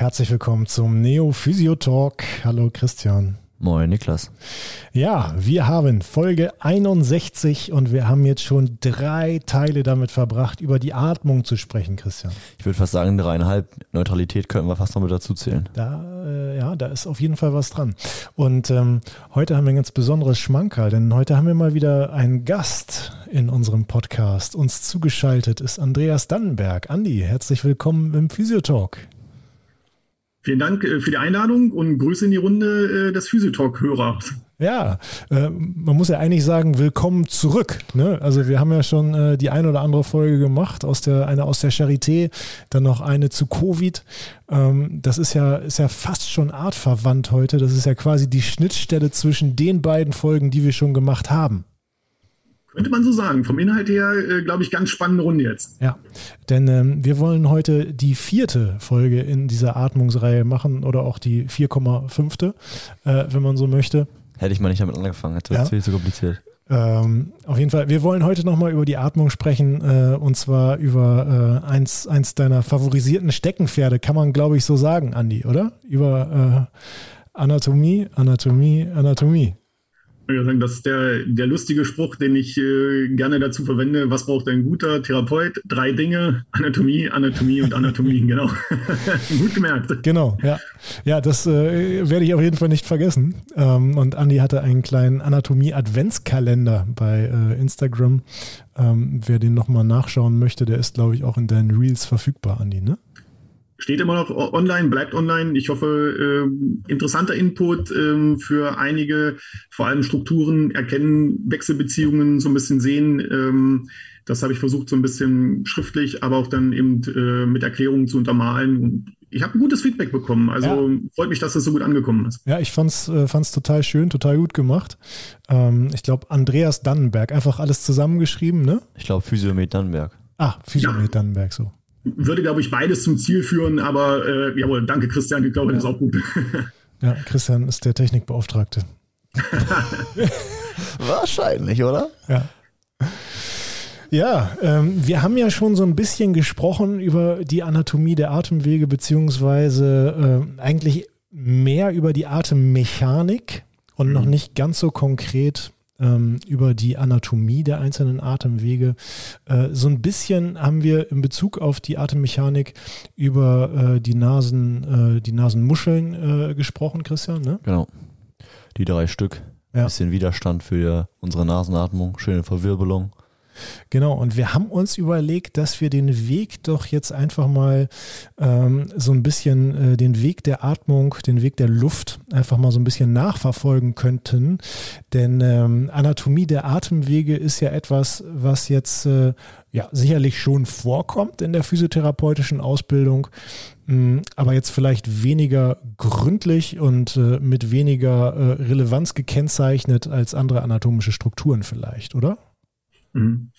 herzlich willkommen zum Neo Physio Talk. Hallo Christian. Moin Niklas. Ja, wir haben Folge 61 und wir haben jetzt schon drei Teile damit verbracht, über die Atmung zu sprechen, Christian. Ich würde fast sagen, dreieinhalb Neutralität könnten wir fast noch mit dazu zählen. Da, äh, ja, da ist auf jeden Fall was dran. Und ähm, heute haben wir ein ganz besonderes Schmankerl, denn heute haben wir mal wieder einen Gast in unserem Podcast. Uns zugeschaltet ist Andreas Dannenberg. Andi, herzlich willkommen im Physiotalk. Vielen Dank äh, für die Einladung und Grüße in die Runde äh, des Physiotalk-Hörer. Ja, äh, man muss ja eigentlich sagen, willkommen zurück. Ne? Also wir haben ja schon die ein oder andere Folge gemacht, aus der, eine aus der Charité, dann noch eine zu Covid. Ähm, das ist ja, ist ja fast schon artverwandt heute. Das ist ja quasi die Schnittstelle zwischen den beiden Folgen, die wir schon gemacht haben. Könnte man so sagen. Vom Inhalt her, äh, glaube ich, ganz spannende Runde jetzt. Ja, denn ähm, wir wollen heute die vierte Folge in dieser Atmungsreihe machen oder auch die 4,5. Äh, wenn man so möchte. Hätte ich mal nicht damit angefangen, es ja. viel zu kompliziert. Ähm, auf jeden Fall, wir wollen heute nochmal über die Atmung sprechen äh, und zwar über äh, eins, eins deiner favorisierten Steckenpferde, kann man glaube ich so sagen, Andi, oder? Über äh, Anatomie, Anatomie, Anatomie sagen, das ist der, der lustige Spruch, den ich äh, gerne dazu verwende. Was braucht ein guter Therapeut? Drei Dinge: Anatomie, Anatomie und Anatomie. genau. Gut gemerkt. Genau, ja. Ja, das äh, werde ich auf jeden Fall nicht vergessen. Ähm, und Andi hatte einen kleinen Anatomie-Adventskalender bei äh, Instagram. Ähm, wer den nochmal nachschauen möchte, der ist, glaube ich, auch in deinen Reels verfügbar, Andi, ne? Steht immer noch online, bleibt online. Ich hoffe, äh, interessanter Input äh, für einige, vor allem Strukturen erkennen, Wechselbeziehungen so ein bisschen sehen. Ähm, das habe ich versucht, so ein bisschen schriftlich, aber auch dann eben äh, mit Erklärungen zu untermalen. Und ich habe ein gutes Feedback bekommen. Also ja. freut mich, dass das so gut angekommen ist. Ja, ich fand's, äh, fand's total schön, total gut gemacht. Ähm, ich glaube, Andreas Dannenberg, einfach alles zusammengeschrieben, ne? Ich glaube, Physiomet Dannenberg. Ah, Physiomet ja. Dannenberg, so würde, glaube ich, beides zum Ziel führen, aber äh, jawohl, danke Christian, ich glaube, ja. das ist auch gut. ja, Christian ist der Technikbeauftragte. Wahrscheinlich, oder? Ja. Ja, ähm, wir haben ja schon so ein bisschen gesprochen über die Anatomie der Atemwege, beziehungsweise äh, eigentlich mehr über die Atemmechanik und mhm. noch nicht ganz so konkret ähm, über die Anatomie der einzelnen Atemwege. Äh, so ein bisschen haben wir in Bezug auf die Atemmechanik über äh, die Nasen, äh, die Nasenmuscheln äh, gesprochen, Christian. Ne? Genau. Die drei Stück. Ja. Bisschen Widerstand für unsere Nasenatmung, schöne Verwirbelung. Genau, und wir haben uns überlegt, dass wir den Weg doch jetzt einfach mal ähm, so ein bisschen, äh, den Weg der Atmung, den Weg der Luft einfach mal so ein bisschen nachverfolgen könnten. Denn ähm, Anatomie der Atemwege ist ja etwas, was jetzt äh, ja sicherlich schon vorkommt in der physiotherapeutischen Ausbildung, mm, aber jetzt vielleicht weniger gründlich und äh, mit weniger äh, Relevanz gekennzeichnet als andere anatomische Strukturen vielleicht, oder? Mhm.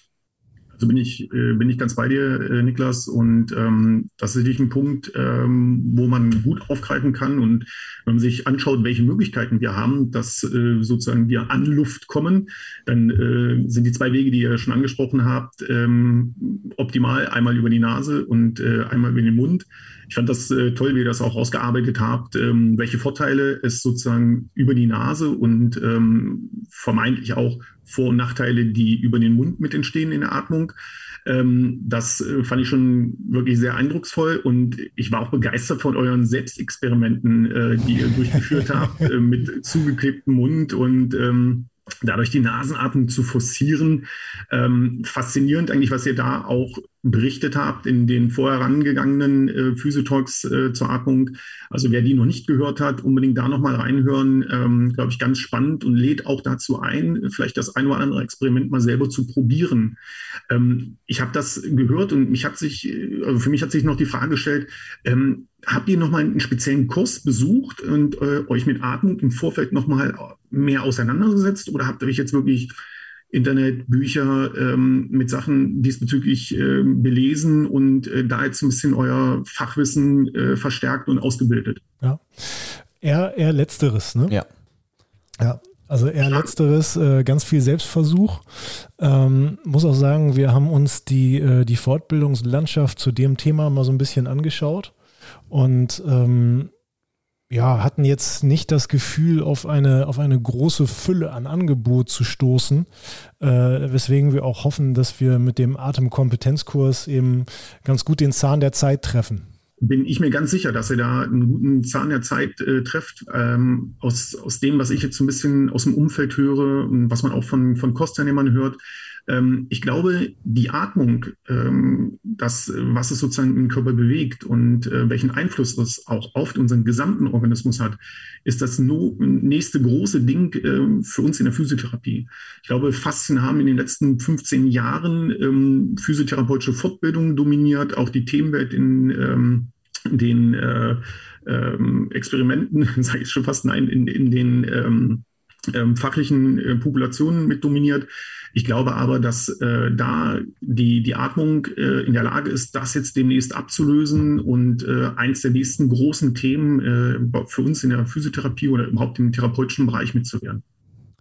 Also bin ich, äh, bin ich ganz bei dir, äh, Niklas. Und ähm, das ist natürlich ein Punkt, ähm, wo man gut aufgreifen kann. Und wenn man sich anschaut, welche Möglichkeiten wir haben, dass äh, sozusagen wir an Luft kommen, dann äh, sind die zwei Wege, die ihr schon angesprochen habt, ähm, optimal. Einmal über die Nase und äh, einmal über den Mund. Ich fand das äh, toll, wie ihr das auch ausgearbeitet habt, ähm, welche Vorteile es sozusagen über die Nase und ähm, vermeintlich auch vor- und Nachteile, die über den Mund mit entstehen in der Atmung. Ähm, das äh, fand ich schon wirklich sehr eindrucksvoll und ich war auch begeistert von euren Selbstexperimenten, äh, die ihr durchgeführt habt, äh, mit zugeklebtem Mund und ähm, dadurch die Nasenatmung zu forcieren. Ähm, faszinierend eigentlich, was ihr da auch berichtet habt in den vorherangegangenen äh, Physiotalks äh, zur Atmung. Also wer die noch nicht gehört hat, unbedingt da nochmal reinhören. Ähm, Glaube ich, ganz spannend und lädt auch dazu ein, vielleicht das ein oder andere Experiment mal selber zu probieren. Ähm, ich habe das gehört und mich hat sich, äh, also für mich hat sich noch die Frage gestellt, ähm, habt ihr nochmal einen speziellen Kurs besucht und äh, euch mit Atmung im Vorfeld nochmal mehr auseinandergesetzt oder habt ihr euch jetzt wirklich Internet, Bücher ähm, mit Sachen diesbezüglich äh, belesen und äh, da jetzt ein bisschen euer Fachwissen äh, verstärkt und ausgebildet. Ja, eher, eher letzteres, ne? Ja. Ja, also eher letzteres, äh, ganz viel Selbstversuch. Ähm, muss auch sagen, wir haben uns die, äh, die Fortbildungslandschaft zu dem Thema mal so ein bisschen angeschaut. und ähm, ja, hatten jetzt nicht das Gefühl, auf eine, auf eine große Fülle an Angebot zu stoßen, äh, weswegen wir auch hoffen, dass wir mit dem Atemkompetenzkurs eben ganz gut den Zahn der Zeit treffen bin ich mir ganz sicher, dass ihr da einen guten Zahn der Zeit äh, trefft. Ähm, aus, aus dem, was ich jetzt so ein bisschen aus dem Umfeld höre und was man auch von, von Kostteilnehmern hört, ähm, ich glaube, die Atmung, ähm, das, was es sozusagen im Körper bewegt und äh, welchen Einfluss es auch auf unseren gesamten Organismus hat, ist das no nächste große Ding äh, für uns in der Physiotherapie. Ich glaube, Faszien haben in den letzten 15 Jahren ähm, physiotherapeutische Fortbildungen dominiert, auch die Themenwelt in ähm, den äh, ähm, Experimenten, sage ich schon fast nein, in, in den ähm, fachlichen äh, Populationen mit dominiert. Ich glaube aber, dass äh, da die, die Atmung äh, in der Lage ist, das jetzt demnächst abzulösen und äh, eins der nächsten großen Themen äh, für uns in der Physiotherapie oder überhaupt im therapeutischen Bereich mitzuwerden.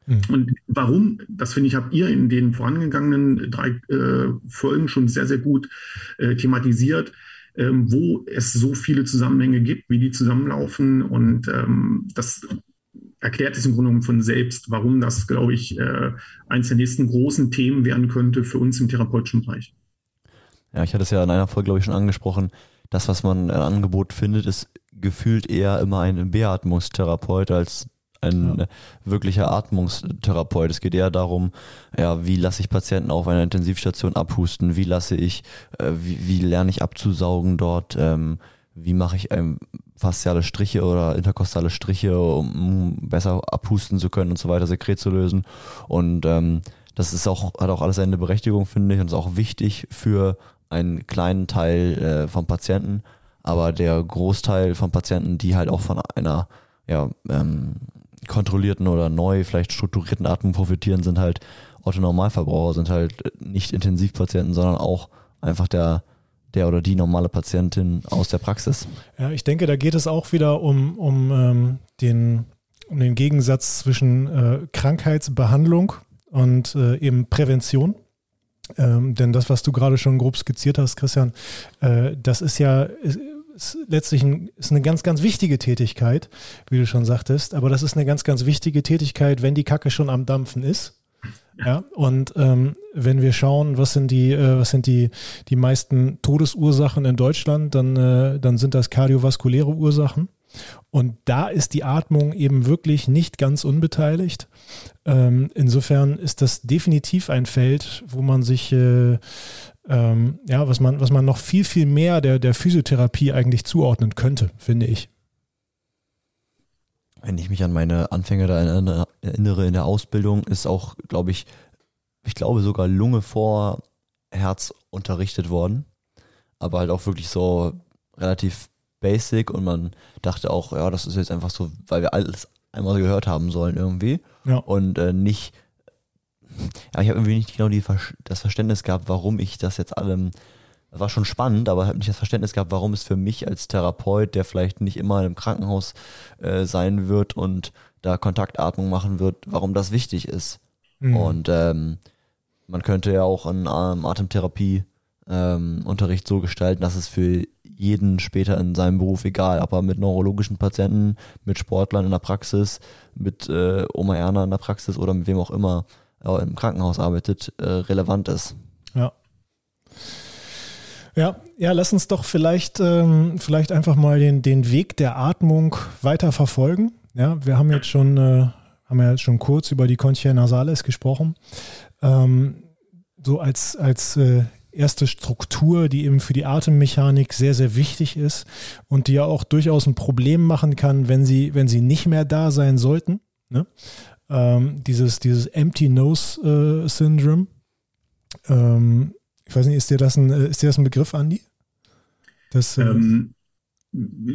Mhm. Und warum, das finde ich, habt ihr in den vorangegangenen drei äh, Folgen schon sehr, sehr gut äh, thematisiert, ähm, wo es so viele Zusammenhänge gibt, wie die zusammenlaufen. Und ähm, das erklärt es im Grunde genommen von selbst, warum das, glaube ich, äh, eines der nächsten großen Themen werden könnte für uns im therapeutischen Bereich. Ja, ich hatte es ja in einer Folge, glaube ich, schon angesprochen. Das, was man ein Angebot findet, ist gefühlt eher immer ein Beatmungstherapeut als ein ja. wirklicher Atmungstherapeut. Es geht eher darum, ja, wie lasse ich Patienten auf einer Intensivstation abhusten, wie lasse ich, äh, wie, wie, lerne ich abzusaugen dort, ähm, wie mache ich ähm, fasziale Striche oder interkostale Striche, um besser abhusten zu können und so weiter, Sekret zu lösen. Und ähm, das ist auch, hat auch alles eine Berechtigung, finde ich, und ist auch wichtig für einen kleinen Teil äh, von Patienten. Aber der Großteil von Patienten, die halt auch von einer ja, ähm, kontrollierten oder neu vielleicht strukturierten Atmung profitieren, sind halt Otto-Normalverbraucher, sind halt nicht Intensivpatienten, sondern auch einfach der der oder die normale Patientin aus der Praxis. Ja, ich denke, da geht es auch wieder um, um, ähm, den, um den Gegensatz zwischen äh, Krankheitsbehandlung und äh, eben Prävention. Ähm, denn das, was du gerade schon grob skizziert hast, Christian, äh, das ist ja ist, ist letztlich ein, ist eine ganz, ganz wichtige Tätigkeit, wie du schon sagtest. Aber das ist eine ganz, ganz wichtige Tätigkeit, wenn die Kacke schon am Dampfen ist. Ja, und ähm, wenn wir schauen, was sind die, äh, was sind die, die meisten Todesursachen in Deutschland, dann, äh, dann sind das kardiovaskuläre Ursachen. Und da ist die Atmung eben wirklich nicht ganz unbeteiligt. Ähm, insofern ist das definitiv ein Feld, wo man sich, äh, ähm, ja, was man, was man noch viel, viel mehr der, der Physiotherapie eigentlich zuordnen könnte, finde ich wenn ich mich an meine Anfänge da erinnere in der Ausbildung, ist auch, glaube ich, ich glaube sogar Lunge vor Herz unterrichtet worden. Aber halt auch wirklich so relativ basic und man dachte auch, ja, das ist jetzt einfach so, weil wir alles einmal gehört haben sollen irgendwie. Ja. Und äh, nicht, ja, ich habe irgendwie nicht genau die, das Verständnis gehabt, warum ich das jetzt allem war schon spannend, aber habe nicht das Verständnis gehabt, warum es für mich als Therapeut, der vielleicht nicht immer im Krankenhaus äh, sein wird und da Kontaktatmung machen wird, warum das wichtig ist. Mhm. Und ähm, man könnte ja auch einen ähm, Atemtherapie-Unterricht ähm, so gestalten, dass es für jeden später in seinem Beruf, egal, ob er mit neurologischen Patienten, mit Sportlern in der Praxis, mit äh, Oma Erna in der Praxis oder mit wem auch immer äh, im Krankenhaus arbeitet, äh, relevant ist. Ja. Ja, ja, lass uns doch vielleicht, ähm, vielleicht einfach mal den, den Weg der Atmung weiter verfolgen. Ja, wir haben jetzt schon, äh, haben ja schon kurz über die Conchia nasales gesprochen. Ähm, so als, als äh, erste Struktur, die eben für die Atemmechanik sehr, sehr wichtig ist und die ja auch durchaus ein Problem machen kann, wenn sie, wenn sie nicht mehr da sein sollten. Ne? Ähm, dieses, dieses Empty Nose äh, Syndrome. Ähm, ich weiß nicht, ist dir das ein, äh, ist dir das ein Begriff, Andi? Das, äh, ähm,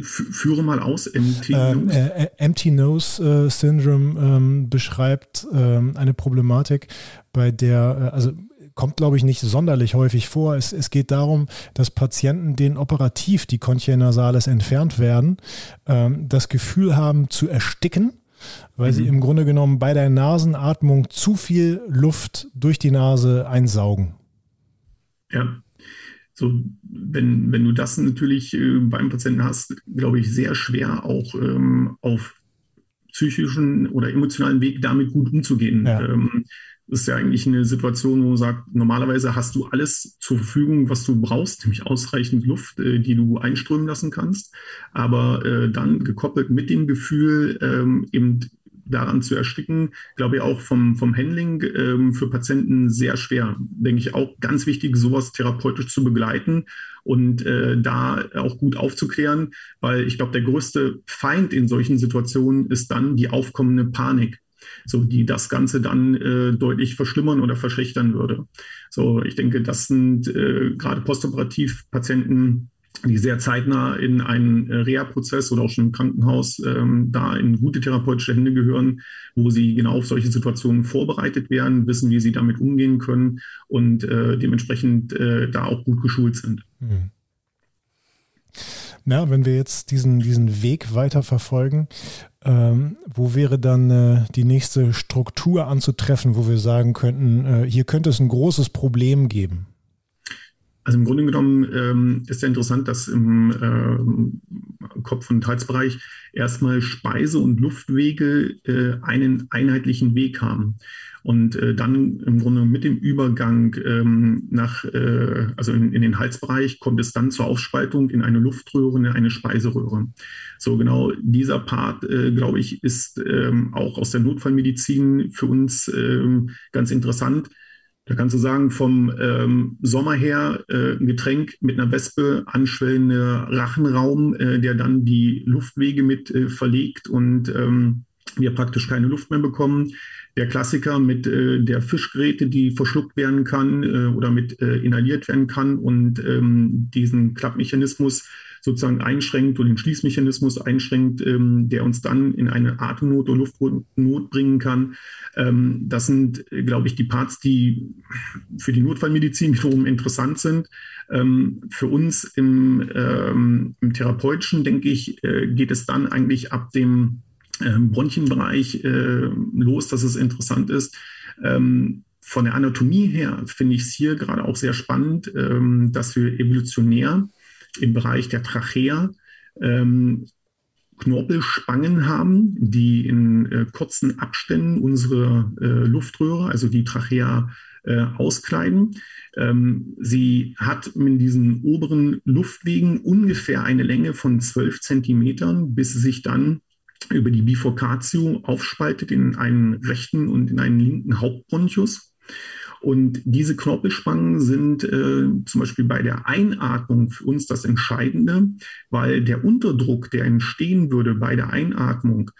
führe mal aus, Empty Nose. Äh, Empty Nose äh, Syndrome ähm, beschreibt ähm, eine Problematik, bei der, äh, also kommt, glaube ich, nicht sonderlich häufig vor. Es, es geht darum, dass Patienten, denen operativ die Conchia nasales entfernt werden, ähm, das Gefühl haben zu ersticken, weil mhm. sie im Grunde genommen bei der Nasenatmung zu viel Luft durch die Nase einsaugen. Ja. So, wenn, wenn du das natürlich äh, beim Patienten hast, glaube ich, sehr schwer auch ähm, auf psychischen oder emotionalen Weg damit gut umzugehen. Ja. Ähm, das ist ja eigentlich eine Situation, wo man sagt, normalerweise hast du alles zur Verfügung, was du brauchst, nämlich ausreichend Luft, äh, die du einströmen lassen kannst. Aber äh, dann gekoppelt mit dem Gefühl, ähm, eben daran zu ersticken, glaube ich auch vom, vom Handling ähm, für Patienten sehr schwer. Denke ich auch ganz wichtig, sowas therapeutisch zu begleiten und äh, da auch gut aufzuklären, weil ich glaube, der größte Feind in solchen Situationen ist dann die aufkommende Panik so die das Ganze dann äh, deutlich verschlimmern oder verschlechtern würde. So, ich denke, das sind äh, gerade postoperativ Patienten, die sehr zeitnah in einen äh, Reha-Prozess oder auch schon im Krankenhaus ähm, da in gute therapeutische Hände gehören, wo sie genau auf solche Situationen vorbereitet werden, wissen, wie sie damit umgehen können und äh, dementsprechend äh, da auch gut geschult sind. Mhm. Na, wenn wir jetzt diesen, diesen Weg weiter verfolgen, ähm, wo wäre dann äh, die nächste Struktur anzutreffen, wo wir sagen könnten, äh, hier könnte es ein großes Problem geben? Also im Grunde genommen ähm, ist ja interessant, dass im äh, Kopf- und Halsbereich erstmal Speise- und Luftwege äh, einen einheitlichen Weg haben. Und äh, dann im Grunde mit dem Übergang ähm, nach, äh, also in, in, den Halsbereich kommt es dann zur Aufspaltung in eine Luftröhre, in eine Speiseröhre. So genau dieser Part, äh, glaube ich, ist ähm, auch aus der Notfallmedizin für uns ähm, ganz interessant da kannst du sagen, vom ähm, Sommer her äh, ein Getränk mit einer Wespe, anschwellender Rachenraum, äh, der dann die Luftwege mit äh, verlegt und ähm, wir praktisch keine Luft mehr bekommen. Der Klassiker mit äh, der Fischgeräte, die verschluckt werden kann äh, oder mit äh, inhaliert werden kann und ähm, diesen Klappmechanismus sozusagen einschränkt oder den Schließmechanismus einschränkt, ähm, der uns dann in eine Atemnot oder Luftnot bringen kann. Ähm, das sind, glaube ich, die Parts, die für die Notfallmedizin wiederum interessant sind. Ähm, für uns im, ähm, im, therapeutischen, denke ich, äh, geht es dann eigentlich ab dem ähm, Bronchienbereich äh, los, dass es interessant ist. Ähm, von der Anatomie her finde ich es hier gerade auch sehr spannend, dass wir evolutionär im Bereich der Trachea ähm, Knorpelspangen haben, die in äh, kurzen Abständen unsere äh, Luftröhre, also die Trachea, äh, auskleiden. Ähm, sie hat in diesen oberen Luftwegen ungefähr eine Länge von 12 Zentimetern, bis sie sich dann über die Bifurcatio aufspaltet in einen rechten und in einen linken Hauptbronchus. Und diese Knorpelspangen sind äh, zum Beispiel bei der Einatmung für uns das Entscheidende, weil der Unterdruck, der entstehen würde bei der Einatmung,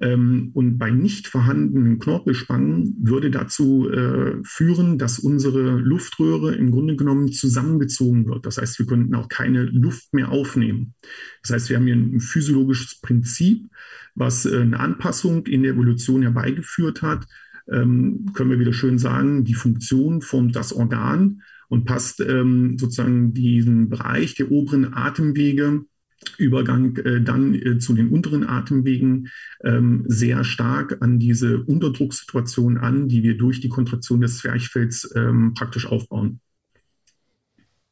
ähm, und bei nicht vorhandenen Knorpelspangen würde dazu äh, führen, dass unsere Luftröhre im Grunde genommen zusammengezogen wird. Das heißt, wir könnten auch keine Luft mehr aufnehmen. Das heißt, wir haben hier ein physiologisches Prinzip, was äh, eine Anpassung in der Evolution herbeigeführt hat, ähm, können wir wieder schön sagen, die Funktion formt das Organ und passt ähm, sozusagen diesen Bereich der oberen Atemwege Übergang äh, dann äh, zu den unteren Atemwegen ähm, sehr stark an diese Unterdrucksituation an, die wir durch die Kontraktion des Zwerchfells ähm, praktisch aufbauen.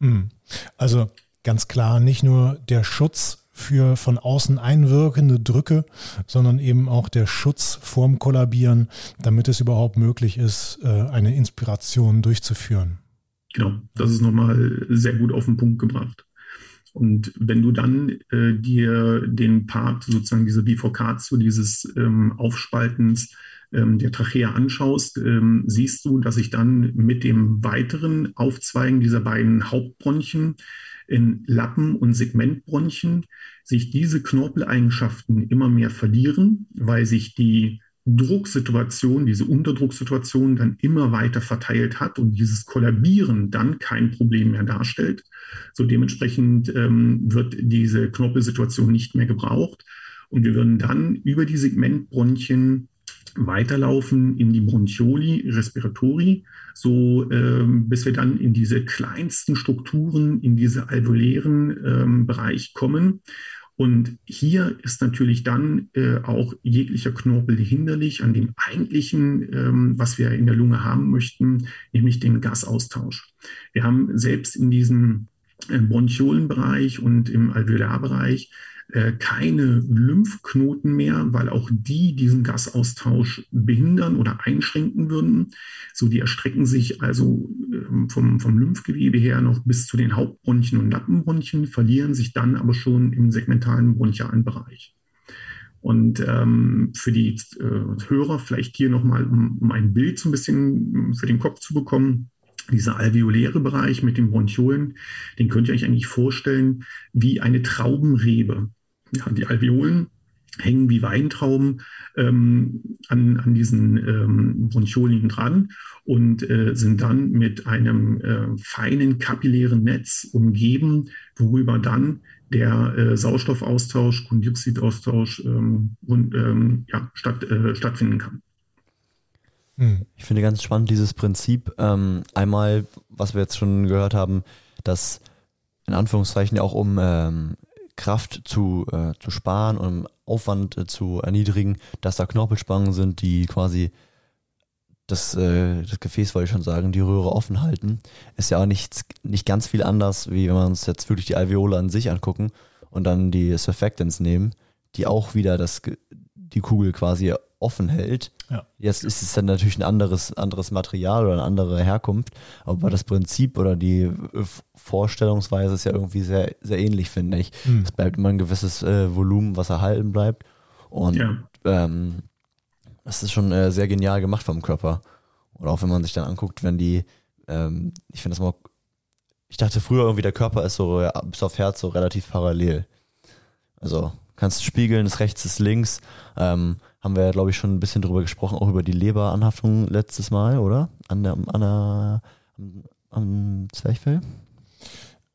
Hm. Also ganz klar, nicht nur der Schutz für von außen einwirkende Drücke, sondern eben auch der Schutz vorm Kollabieren, damit es überhaupt möglich ist, äh, eine Inspiration durchzuführen. Genau, das ist nochmal sehr gut auf den Punkt gebracht. Und wenn du dann äh, dir den Part sozusagen diese Bifurcatio, dieses ähm, Aufspaltens ähm, der Trachea anschaust, ähm, siehst du, dass sich dann mit dem weiteren Aufzweigen dieser beiden Hauptbronchien in Lappen- und Segmentbronchien sich diese Knorpeleigenschaften immer mehr verlieren, weil sich die Drucksituation, diese Unterdrucksituation dann immer weiter verteilt hat und dieses Kollabieren dann kein Problem mehr darstellt. So dementsprechend ähm, wird diese Knorpelsituation nicht mehr gebraucht und wir würden dann über die Segmentbronchien weiterlaufen in die Bronchioli, Respiratori, so ähm, bis wir dann in diese kleinsten Strukturen, in diese alveolären ähm, Bereich kommen. Und hier ist natürlich dann äh, auch jeglicher Knorpel hinderlich an dem eigentlichen, ähm, was wir in der Lunge haben möchten, nämlich den Gasaustausch. Wir haben selbst in diesen im Bronchiolenbereich und im Alveolarbereich äh, keine Lymphknoten mehr, weil auch die diesen Gasaustausch behindern oder einschränken würden. So, die erstrecken sich also ähm, vom, vom Lymphgewebe her noch bis zu den Hauptbronchien und Lappenbronchien, verlieren sich dann aber schon im segmentalen bronchialen Bereich. Und ähm, für die äh, Hörer vielleicht hier nochmal, um, um ein Bild so ein bisschen für den Kopf zu bekommen dieser alveoläre Bereich mit den Bronchiolen, den könnt ihr euch eigentlich vorstellen wie eine Traubenrebe. Ja, die Alveolen hängen wie Weintrauben ähm, an, an diesen ähm, Bronchiolen dran und äh, sind dann mit einem äh, feinen kapillären Netz umgeben, worüber dann der äh, Sauerstoffaustausch, Kohlendioxidaustausch ähm, und, ähm, ja, statt, äh, stattfinden kann. Hm. Ich finde ganz spannend dieses Prinzip. Ähm, einmal, was wir jetzt schon gehört haben, dass in Anführungszeichen auch um ähm, Kraft zu, äh, zu sparen, um Aufwand äh, zu erniedrigen, dass da Knorpelspangen sind, die quasi das, äh, das Gefäß, wollte ich schon sagen, die Röhre offen halten. Ist ja auch nicht, nicht ganz viel anders, wie wenn wir uns jetzt wirklich die Alveole an sich angucken und dann die Surfactants nehmen, die auch wieder das, die Kugel quasi offen hält. Ja. Jetzt ist es dann natürlich ein anderes, anderes Material oder eine andere Herkunft, aber das Prinzip oder die Vorstellungsweise ist ja irgendwie sehr, sehr ähnlich, finde ich. Mhm. Es bleibt immer ein gewisses äh, Volumen, was erhalten bleibt. Und ja. ähm, das ist schon äh, sehr genial gemacht vom Körper. Und auch wenn man sich dann anguckt, wenn die, ähm, ich finde das mal, ich dachte früher irgendwie, der Körper ist so ja, bis auf Herz so relativ parallel. Also kannst du spiegeln, ist rechts, ist links. Ähm, haben wir ja, glaube ich, schon ein bisschen drüber gesprochen, auch über die Leberanhaftung letztes Mal, oder? An der, an der, am, am Zwerchfell?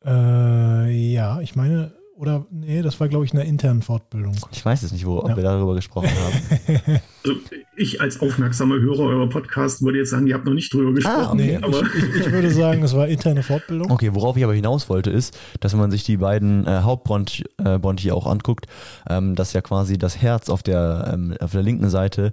Äh, ja, ich meine, oder nee, das war, glaube ich, eine interne Fortbildung. Ich weiß es nicht, wo, ob ja. wir darüber gesprochen haben. Also ich als aufmerksamer Hörer eurer Podcast würde jetzt sagen, ihr habt noch nicht drüber gesprochen. Ah, okay. nee, aber ich, ich, würde sagen, es war interne Fortbildung. Okay, worauf ich aber hinaus wollte, ist, dass wenn man sich die beiden äh, Hauptbronchi äh, auch anguckt, ähm, dass ja quasi das Herz auf der, ähm, auf der linken Seite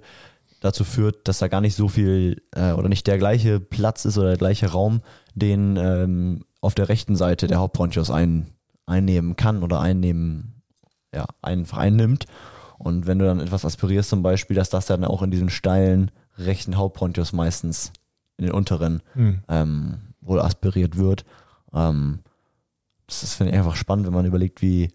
dazu führt, dass da gar nicht so viel äh, oder nicht der gleiche Platz ist oder der gleiche Raum, den ähm, auf der rechten Seite der Hauptbronchus ein, einnehmen kann oder einnehmen, ja, einfach einnimmt. Und wenn du dann etwas aspirierst zum Beispiel, dass das dann auch in diesen steilen rechten Hauptbronchus meistens in den unteren mhm. ähm, wohl aspiriert wird. Ähm, das ist, finde ich, einfach spannend, wenn man überlegt, wie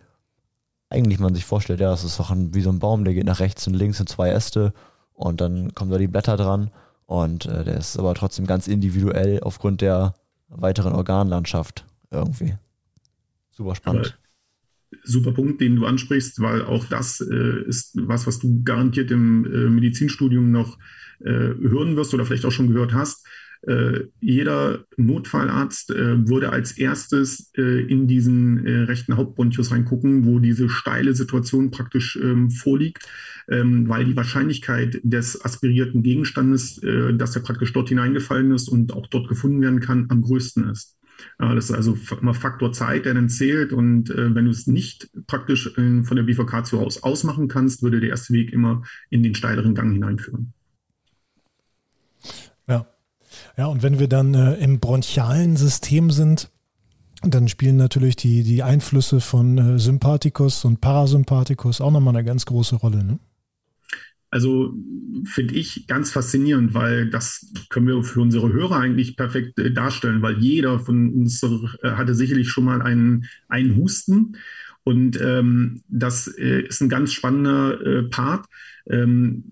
eigentlich man sich vorstellt, ja, das ist doch ein, wie so ein Baum, der geht nach rechts und links in zwei Äste und dann kommen da die Blätter dran und äh, der ist aber trotzdem ganz individuell aufgrund der weiteren Organlandschaft irgendwie. Super spannend. super Punkt, den du ansprichst, weil auch das äh, ist was, was du garantiert im äh, Medizinstudium noch äh, hören wirst oder vielleicht auch schon gehört hast. Äh, jeder Notfallarzt äh, würde als erstes äh, in diesen rechten Hauptbronchus reingucken, wo diese steile Situation praktisch ähm, vorliegt, ähm, weil die Wahrscheinlichkeit des aspirierten Gegenstandes, dass er praktisch dort hineingefallen ist und auch dort gefunden werden kann, am größten ist. Das ist also immer Faktor Zeit, der dann zählt. Und wenn du es nicht praktisch von der Bifurcatio aus ausmachen kannst, würde der erste Weg immer in den steileren Gang hineinführen. Ja, ja, und wenn wir dann äh, im bronchialen System sind, dann spielen natürlich die, die Einflüsse von äh, Sympathikus und Parasympathikus auch nochmal eine ganz große Rolle. Ne? Also finde ich ganz faszinierend, weil das können wir für unsere Hörer eigentlich perfekt äh, darstellen, weil jeder von uns äh, hatte sicherlich schon mal einen, einen Husten. Und ähm, das äh, ist ein ganz spannender äh, Part, ähm,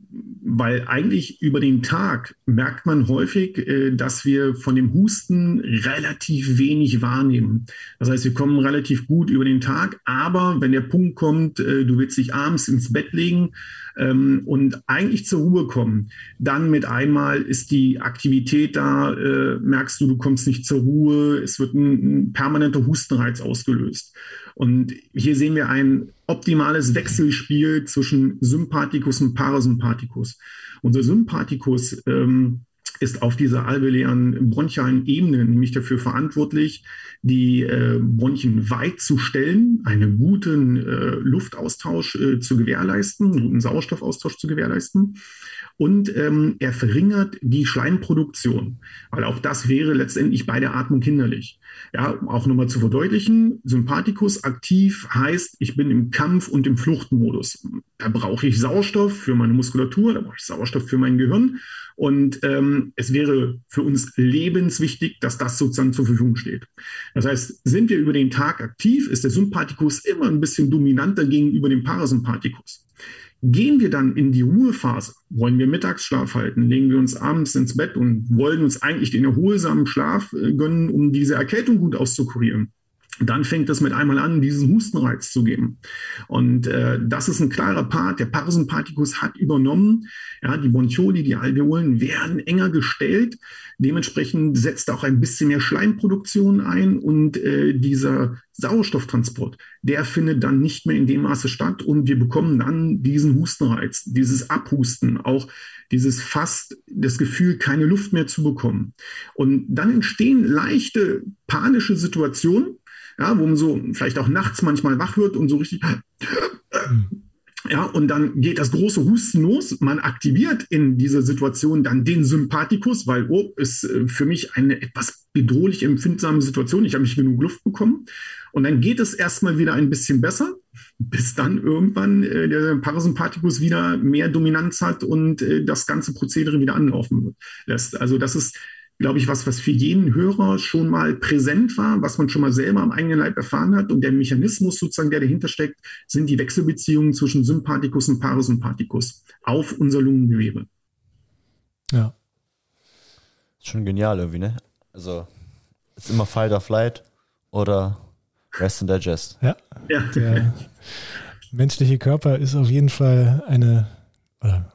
weil eigentlich über den Tag merkt man häufig, äh, dass wir von dem Husten relativ wenig wahrnehmen. Das heißt, wir kommen relativ gut über den Tag, aber wenn der Punkt kommt, äh, du willst dich abends ins Bett legen ähm, und eigentlich zur Ruhe kommen, dann mit einmal ist die Aktivität da, äh, merkst du, du kommst nicht zur Ruhe, es wird ein, ein permanenter Hustenreiz ausgelöst. Und hier sehen wir ein optimales Wechselspiel zwischen Sympathikus und Parasympathikus. Unser Sympathikus ähm, ist auf dieser alveolären bronchialen Ebene nämlich dafür verantwortlich, die äh, Bronchien weit zu stellen, einen guten äh, Luftaustausch äh, zu gewährleisten, einen guten Sauerstoffaustausch zu gewährleisten. Und ähm, er verringert die Schleimproduktion, weil auch das wäre letztendlich bei der Atmung hinderlich. Ja, auch nochmal zu verdeutlichen, Sympathikus aktiv heißt, ich bin im Kampf- und im Fluchtmodus. Da brauche ich Sauerstoff für meine Muskulatur, da brauche ich Sauerstoff für mein Gehirn. Und ähm, es wäre für uns lebenswichtig, dass das sozusagen zur Verfügung steht. Das heißt, sind wir über den Tag aktiv, ist der Sympathikus immer ein bisschen dominanter gegenüber dem Parasympathikus. Gehen wir dann in die Ruhephase, wollen wir Mittagsschlaf halten, legen wir uns abends ins Bett und wollen uns eigentlich den erholsamen Schlaf äh, gönnen, um diese Erkältung gut auszukurieren dann fängt es mit einmal an, diesen Hustenreiz zu geben. Und äh, das ist ein klarer Part. Der Parasympathikus hat übernommen. Ja, die Bronchioli, die Alveolen werden enger gestellt. Dementsprechend setzt auch ein bisschen mehr Schleimproduktion ein und äh, dieser Sauerstofftransport, der findet dann nicht mehr in dem Maße statt und wir bekommen dann diesen Hustenreiz, dieses Abhusten, auch dieses fast das Gefühl, keine Luft mehr zu bekommen. Und dann entstehen leichte panische Situationen, ja, wo man so vielleicht auch nachts manchmal wach wird und so richtig. Ja, und dann geht das große Husten los. Man aktiviert in dieser Situation dann den Sympathikus, weil, oh, ist äh, für mich eine etwas bedrohlich empfindsame Situation. Ich habe nicht genug Luft bekommen. Und dann geht es erstmal wieder ein bisschen besser, bis dann irgendwann äh, der Parasympathikus wieder mehr Dominanz hat und äh, das ganze Prozedere wieder anlaufen lässt. Also das ist glaube ich, was, was für jeden Hörer schon mal präsent war, was man schon mal selber am eigenen Leib erfahren hat. Und der Mechanismus sozusagen, der dahinter steckt, sind die Wechselbeziehungen zwischen Sympathikus und Parasympathikus auf unser Lungengewebe. Ja. Ist schon genial irgendwie, ne? Also, ist immer Fight or Flight oder Rest and Digest. Ja. ja. Der menschliche Körper ist auf jeden Fall eine, oder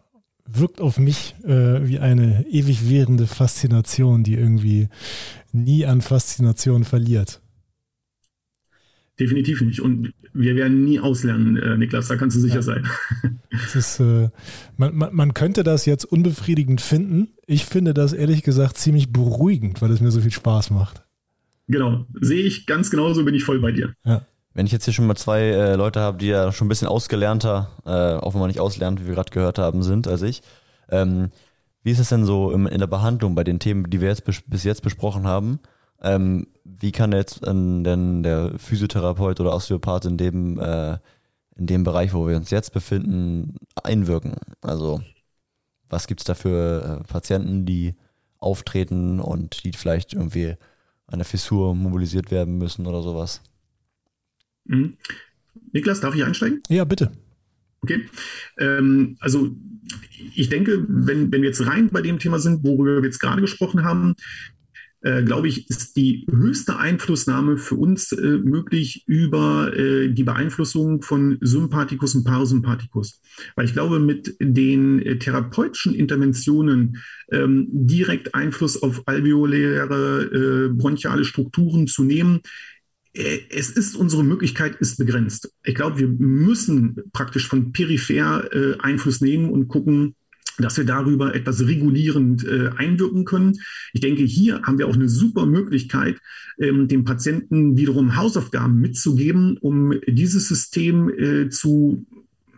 wirkt auf mich äh, wie eine ewig währende Faszination, die irgendwie nie an Faszination verliert. Definitiv nicht. Und wir werden nie auslernen, äh, Niklas, da kannst du sicher ja. sein. Ist, äh, man, man, man, könnte das jetzt unbefriedigend finden. Ich finde das ehrlich gesagt ziemlich beruhigend, weil es mir so viel Spaß macht. Genau, sehe ich ganz genauso, bin ich voll bei dir. Ja. Wenn ich jetzt hier schon mal zwei äh, Leute habe, die ja schon ein bisschen ausgelernter, äh, auch wenn man nicht auslernt, wie wir gerade gehört haben, sind als ich. Ähm, wie ist es denn so im, in der Behandlung bei den Themen, die wir jetzt bis jetzt besprochen haben? Ähm, wie kann jetzt äh, denn der Physiotherapeut oder Osteopath in dem, äh, in dem Bereich, wo wir uns jetzt befinden, einwirken? Also was gibt es da für äh, Patienten, die auftreten und die vielleicht irgendwie an der Fissur mobilisiert werden müssen oder sowas? Mhm. Niklas, darf ich einsteigen? Ja, bitte. Okay. Ähm, also ich denke, wenn, wenn wir jetzt rein bei dem Thema sind, worüber wir jetzt gerade gesprochen haben, äh, glaube ich, ist die höchste Einflussnahme für uns äh, möglich über äh, die Beeinflussung von Sympathikus und Parasympathikus. Weil ich glaube, mit den äh, therapeutischen Interventionen ähm, direkt Einfluss auf alveoläre äh, bronchiale Strukturen zu nehmen, es ist, unsere Möglichkeit ist begrenzt. Ich glaube, wir müssen praktisch von peripher äh, Einfluss nehmen und gucken, dass wir darüber etwas regulierend äh, einwirken können. Ich denke, hier haben wir auch eine super Möglichkeit, ähm, dem Patienten wiederum Hausaufgaben mitzugeben, um dieses System äh, zu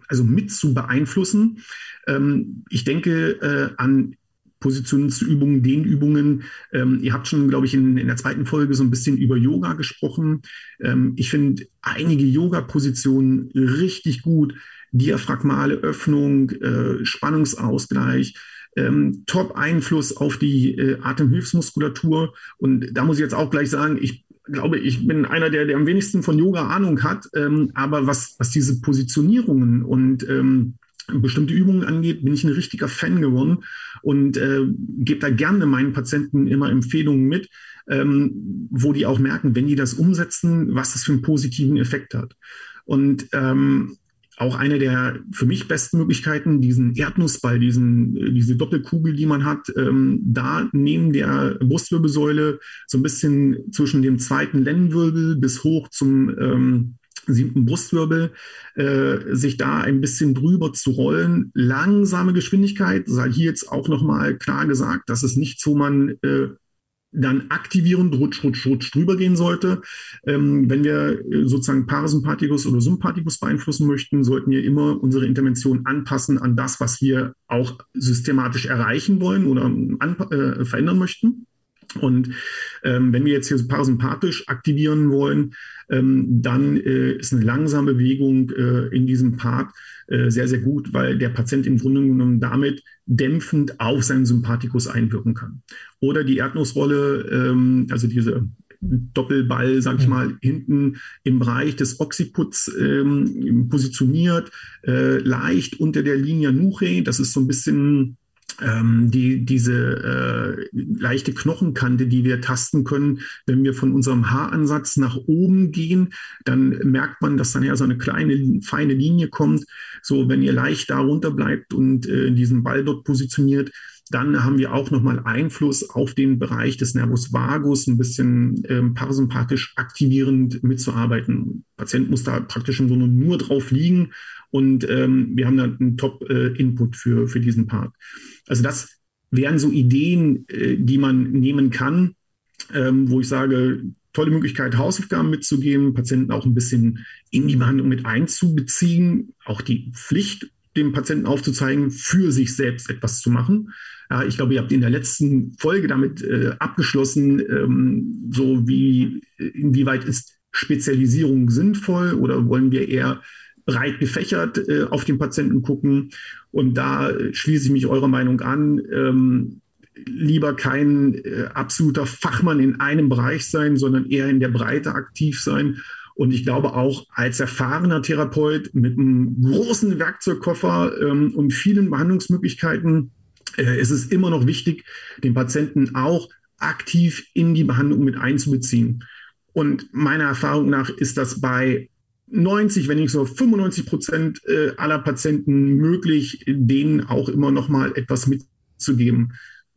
also mit zu beeinflussen. Ähm, ich denke äh, an Positionsübungen, Dehnübungen. Ähm, ihr habt schon, glaube ich, in, in, der zweiten Folge so ein bisschen über Yoga gesprochen. Ähm, ich finde einige Yoga-Positionen richtig gut. Diaphragmale Öffnung, äh, Spannungsausgleich. Ähm, Top-Einfluss auf die äh, Atemhilfsmuskulatur. Und da muss ich jetzt auch gleich sagen, ich glaube, ich bin einer, der, der am wenigsten von Yoga Ahnung hat. Ähm, aber was, was diese Positionierungen und ähm, bestimmte Übungen angeht, bin ich ein richtiger Fan geworden und äh, gebe da gerne meinen Patienten immer Empfehlungen mit, ähm, wo die auch merken, wenn die das umsetzen, was das für einen positiven Effekt hat. Und ähm, auch eine der für mich besten Möglichkeiten, diesen Erdnussball, diesen, diese Doppelkugel, die man hat, ähm, da neben der Brustwirbelsäule so ein bisschen zwischen dem zweiten Lendenwirbel bis hoch zum ähm, siebten Brustwirbel, äh, sich da ein bisschen drüber zu rollen. Langsame Geschwindigkeit, sei hier jetzt auch nochmal klar gesagt, das ist nichts, wo man äh, dann aktivierend rutsch, rutsch, rutsch drüber gehen sollte. Ähm, wenn wir äh, sozusagen Parasympathikus oder Sympathikus beeinflussen möchten, sollten wir immer unsere Intervention anpassen an das, was wir auch systematisch erreichen wollen oder an, äh, verändern möchten. Und ähm, wenn wir jetzt hier parasympathisch aktivieren wollen, ähm, dann äh, ist eine langsame Bewegung äh, in diesem Part äh, sehr, sehr gut, weil der Patient im Grunde genommen damit dämpfend auf seinen Sympathikus einwirken kann. Oder die Erdnussrolle, ähm, also diese Doppelball, sag ich mhm. mal, hinten im Bereich des Occiputs ähm, positioniert, äh, leicht unter der Linie Nuche. Das ist so ein bisschen ähm, die, diese äh, leichte Knochenkante, die wir tasten können, wenn wir von unserem Haaransatz nach oben gehen, dann merkt man, dass dann ja so eine kleine, feine Linie kommt. So, wenn ihr leicht da runter bleibt und äh, diesen Ball dort positioniert, dann haben wir auch nochmal Einfluss auf den Bereich des Nervus vagus, ein bisschen ähm, parasympathisch aktivierend mitzuarbeiten. Der Patient muss da praktisch im Grunde nur drauf liegen und ähm, wir haben da einen Top-Input äh, für, für diesen Part. Also das wären so Ideen, äh, die man nehmen kann, ähm, wo ich sage, tolle Möglichkeit, Hausaufgaben mitzugeben, Patienten auch ein bisschen in die Behandlung mit einzubeziehen, auch die Pflicht, dem Patienten aufzuzeigen, für sich selbst etwas zu machen. Ich glaube, ihr habt in der letzten Folge damit äh, abgeschlossen, ähm, so wie inwieweit ist Spezialisierung sinnvoll oder wollen wir eher breit gefächert äh, auf den Patienten gucken. Und da schließe ich mich eurer Meinung an. Ähm, lieber kein äh, absoluter Fachmann in einem Bereich sein, sondern eher in der Breite aktiv sein. Und ich glaube auch als erfahrener Therapeut mit einem großen Werkzeugkoffer ähm, und vielen Behandlungsmöglichkeiten äh, ist es immer noch wichtig, den Patienten auch aktiv in die Behandlung mit einzubeziehen. Und meiner Erfahrung nach ist das bei 90, wenn nicht so 95 Prozent äh, aller Patienten möglich, denen auch immer noch mal etwas mitzugeben.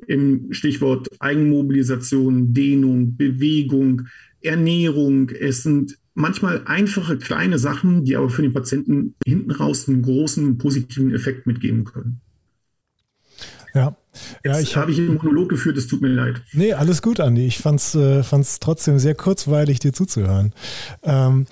Im Stichwort Eigenmobilisation, Dehnung, Bewegung, Ernährung. Es sind manchmal einfache kleine Sachen, die aber für den Patienten hinten raus einen großen positiven Effekt mitgeben können. Ja, ja, Jetzt ich habe hab ich einen Monolog geführt, es tut mir leid. Nee, alles gut, Andi. Ich fand es äh, trotzdem sehr kurzweilig, dir zuzuhören. Ähm,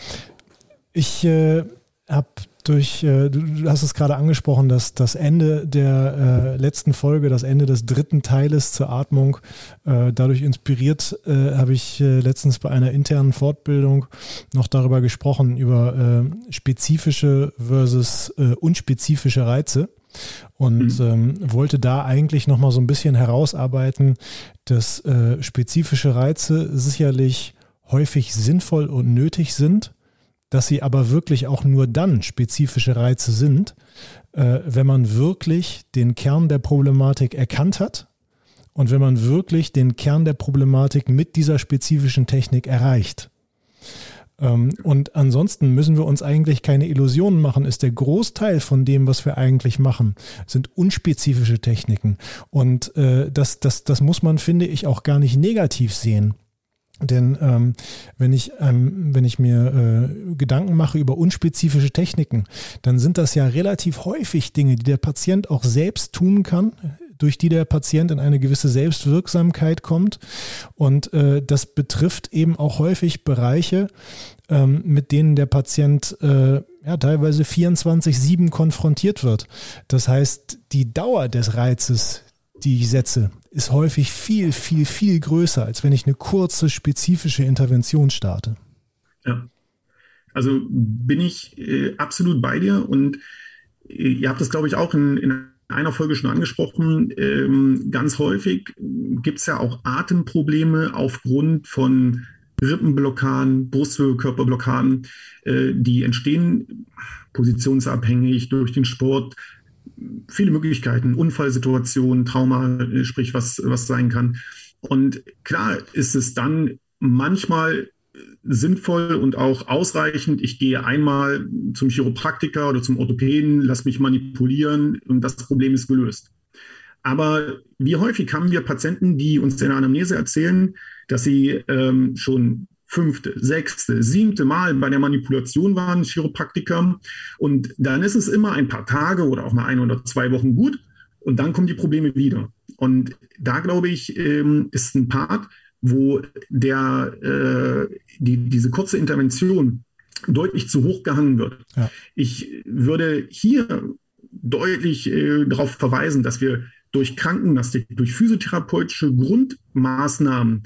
ich äh, habe durch, äh, du hast es gerade angesprochen, dass das Ende der äh, letzten Folge, das Ende des dritten Teiles zur Atmung, äh, dadurch inspiriert, äh, habe ich äh, letztens bei einer internen Fortbildung noch darüber gesprochen, über äh, spezifische versus unspezifische Reize und mhm. ähm, wollte da eigentlich nochmal so ein bisschen herausarbeiten, dass spezifische Reize sicherlich häufig sinnvoll und nötig sind, dass sie aber wirklich auch nur dann spezifische Reize sind, äh, wenn man wirklich den Kern der Problematik erkannt hat und wenn man wirklich den Kern der Problematik mit dieser spezifischen Technik erreicht. Ähm, und ansonsten müssen wir uns eigentlich keine Illusionen machen, ist der Großteil von dem, was wir eigentlich machen, sind unspezifische Techniken. Und äh, das, das, das muss man, finde ich, auch gar nicht negativ sehen. Denn ähm, wenn, ich, ähm, wenn ich mir äh, Gedanken mache über unspezifische Techniken, dann sind das ja relativ häufig Dinge, die der Patient auch selbst tun kann, durch die der Patient in eine gewisse Selbstwirksamkeit kommt. Und äh, das betrifft eben auch häufig Bereiche, ähm, mit denen der Patient äh, ja, teilweise 24-7 konfrontiert wird. Das heißt, die Dauer des Reizes, die ich setze, ist häufig viel, viel, viel größer, als wenn ich eine kurze, spezifische Intervention starte. Ja. Also bin ich äh, absolut bei dir und äh, ihr habt das, glaube ich, auch in, in einer Folge schon angesprochen. Ähm, ganz häufig gibt es ja auch Atemprobleme aufgrund von Rippenblockaden, Brustwirbelkörperblockaden, äh, die entstehen positionsabhängig durch den Sport, viele Möglichkeiten, Unfallsituationen, Trauma, sprich was, was sein kann. Und klar ist es dann manchmal sinnvoll und auch ausreichend. Ich gehe einmal zum Chiropraktiker oder zum Orthopäden, lass mich manipulieren und das Problem ist gelöst. Aber wie häufig haben wir Patienten, die uns in der Anamnese erzählen, dass sie ähm, schon fünfte, sechste, siebte Mal bei der Manipulation waren, Chiropraktiker. Und dann ist es immer ein paar Tage oder auch mal ein oder zwei Wochen gut. Und dann kommen die Probleme wieder. Und da glaube ich, ähm, ist ein Part, wo der, äh, die, diese kurze Intervention deutlich zu hoch gehangen wird. Ja. Ich würde hier deutlich äh, darauf verweisen, dass wir durch Krankengymnastik, durch physiotherapeutische Grundmaßnahmen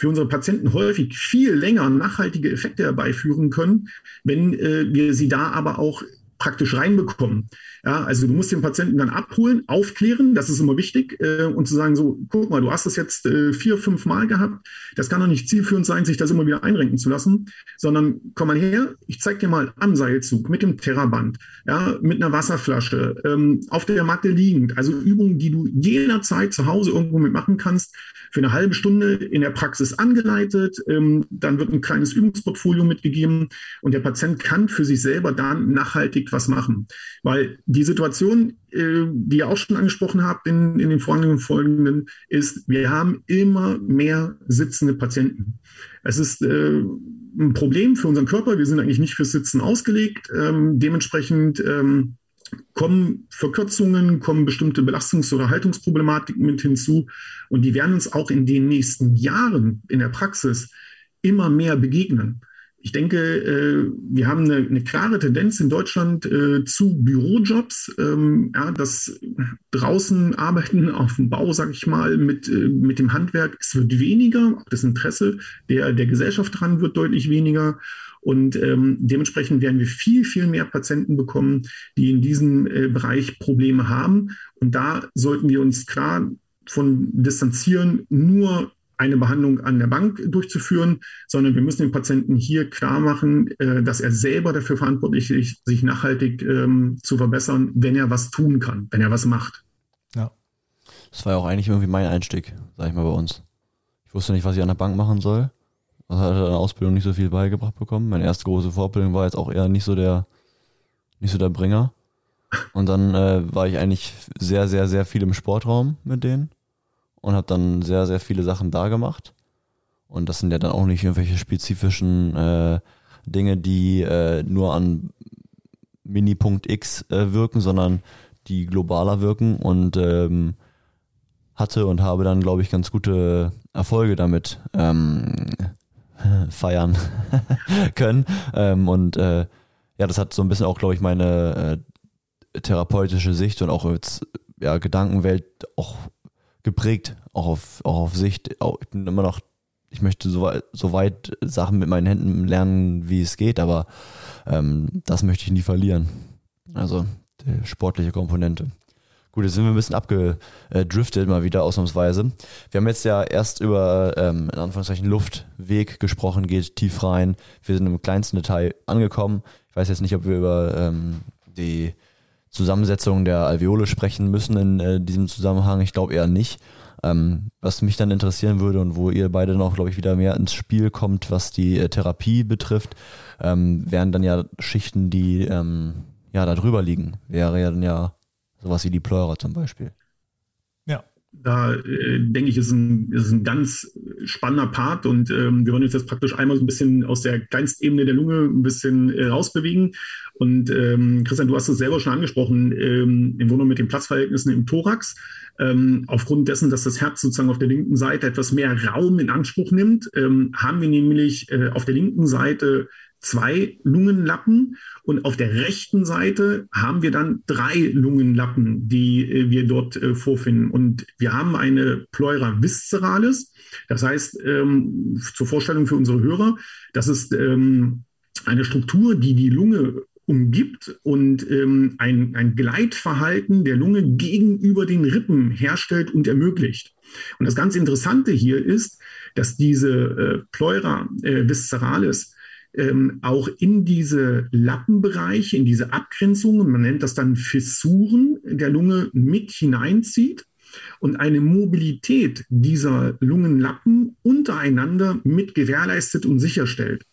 für unsere Patienten häufig viel länger nachhaltige Effekte herbeiführen können, wenn äh, wir sie da aber auch praktisch reinbekommen. Ja, also du musst den Patienten dann abholen, aufklären, das ist immer wichtig, äh, und zu sagen, so, guck mal, du hast das jetzt äh, vier, fünf Mal gehabt, das kann doch nicht zielführend sein, sich das immer wieder einrenken zu lassen, sondern komm mal her, ich zeig dir mal am Seilzug mit dem Terraband, ja, mit einer Wasserflasche, ähm, auf der Matte liegend, also Übungen, die du jederzeit zu Hause irgendwo mitmachen kannst, für eine halbe Stunde in der Praxis angeleitet, ähm, dann wird ein kleines Übungsportfolio mitgegeben und der Patient kann für sich selber dann nachhaltig was machen, weil die Situation, äh, die ihr auch schon angesprochen habt in, in den vorangehenden Folgenden, ist, wir haben immer mehr sitzende Patienten. Es ist äh, ein Problem für unseren Körper. Wir sind eigentlich nicht fürs Sitzen ausgelegt. Ähm, dementsprechend ähm, kommen Verkürzungen, kommen bestimmte Belastungs- oder Haltungsproblematiken mit hinzu. Und die werden uns auch in den nächsten Jahren in der Praxis immer mehr begegnen. Ich denke, äh, wir haben eine, eine, klare Tendenz in Deutschland äh, zu Bürojobs. Ähm, ja, das draußen arbeiten auf dem Bau, sage ich mal, mit, äh, mit dem Handwerk, es wird weniger. Auch das Interesse der, der Gesellschaft daran wird deutlich weniger. Und ähm, dementsprechend werden wir viel, viel mehr Patienten bekommen, die in diesem äh, Bereich Probleme haben. Und da sollten wir uns klar von distanzieren, nur eine Behandlung an der Bank durchzuführen, sondern wir müssen den Patienten hier klar machen, äh, dass er selber dafür verantwortlich ist, sich nachhaltig ähm, zu verbessern, wenn er was tun kann, wenn er was macht. Ja. Das war ja auch eigentlich irgendwie mein Einstieg, sag ich mal, bei uns. Ich wusste nicht, was ich an der Bank machen soll. Ich hatte in der Ausbildung nicht so viel beigebracht bekommen. Meine erste große Vorbildung war jetzt auch eher nicht so der, nicht so der Bringer. Und dann äh, war ich eigentlich sehr, sehr, sehr viel im Sportraum mit denen und habe dann sehr, sehr viele Sachen da gemacht. Und das sind ja dann auch nicht irgendwelche spezifischen äh, Dinge, die äh, nur an Mini-Punkt X äh, wirken, sondern die globaler wirken und ähm, hatte und habe dann, glaube ich, ganz gute Erfolge damit ähm, feiern können. Ähm, und äh, ja, das hat so ein bisschen auch, glaube ich, meine äh, therapeutische Sicht und auch jetzt ja, Gedankenwelt auch geprägt, auch auf, auch auf Sicht. Auch, ich bin immer noch, ich möchte so weit, so weit Sachen mit meinen Händen lernen, wie es geht, aber ähm, das möchte ich nie verlieren. Also die sportliche Komponente. Gut, jetzt sind wir ein bisschen abgedriftet, mal wieder ausnahmsweise. Wir haben jetzt ja erst über, ähm, in Anführungszeichen, Luftweg gesprochen, geht tief rein. Wir sind im kleinsten Detail angekommen. Ich weiß jetzt nicht, ob wir über ähm, die Zusammensetzung der Alveole sprechen müssen in äh, diesem Zusammenhang. Ich glaube eher nicht. Ähm, was mich dann interessieren würde und wo ihr beide noch, glaube ich, wieder mehr ins Spiel kommt, was die äh, Therapie betrifft, ähm, wären dann ja Schichten, die ähm, ja da drüber liegen. Wäre ja dann ja sowas wie die Pleura zum Beispiel. Da äh, denke ich, ist ein, ist ein ganz spannender Part und ähm, wir wollen uns jetzt praktisch einmal so ein bisschen aus der Kleinstebene der Lunge ein bisschen äh, rausbewegen. Und ähm, Christian, du hast es selber schon angesprochen, ähm, im Grunde mit den Platzverhältnissen im Thorax. Ähm, aufgrund dessen, dass das Herz sozusagen auf der linken Seite etwas mehr Raum in Anspruch nimmt, ähm, haben wir nämlich äh, auf der linken Seite zwei Lungenlappen und auf der rechten Seite haben wir dann drei Lungenlappen, die äh, wir dort äh, vorfinden. Und wir haben eine Pleura visceralis. Das heißt, ähm, zur Vorstellung für unsere Hörer, das ist ähm, eine Struktur, die die Lunge umgibt und ähm, ein, ein Gleitverhalten der Lunge gegenüber den Rippen herstellt und ermöglicht. Und das ganz Interessante hier ist, dass diese äh, Pleura äh, visceralis ähm, auch in diese Lappenbereiche, in diese Abgrenzungen, man nennt das dann Fissuren der Lunge mit hineinzieht und eine Mobilität dieser Lungenlappen untereinander mit gewährleistet und sicherstellt.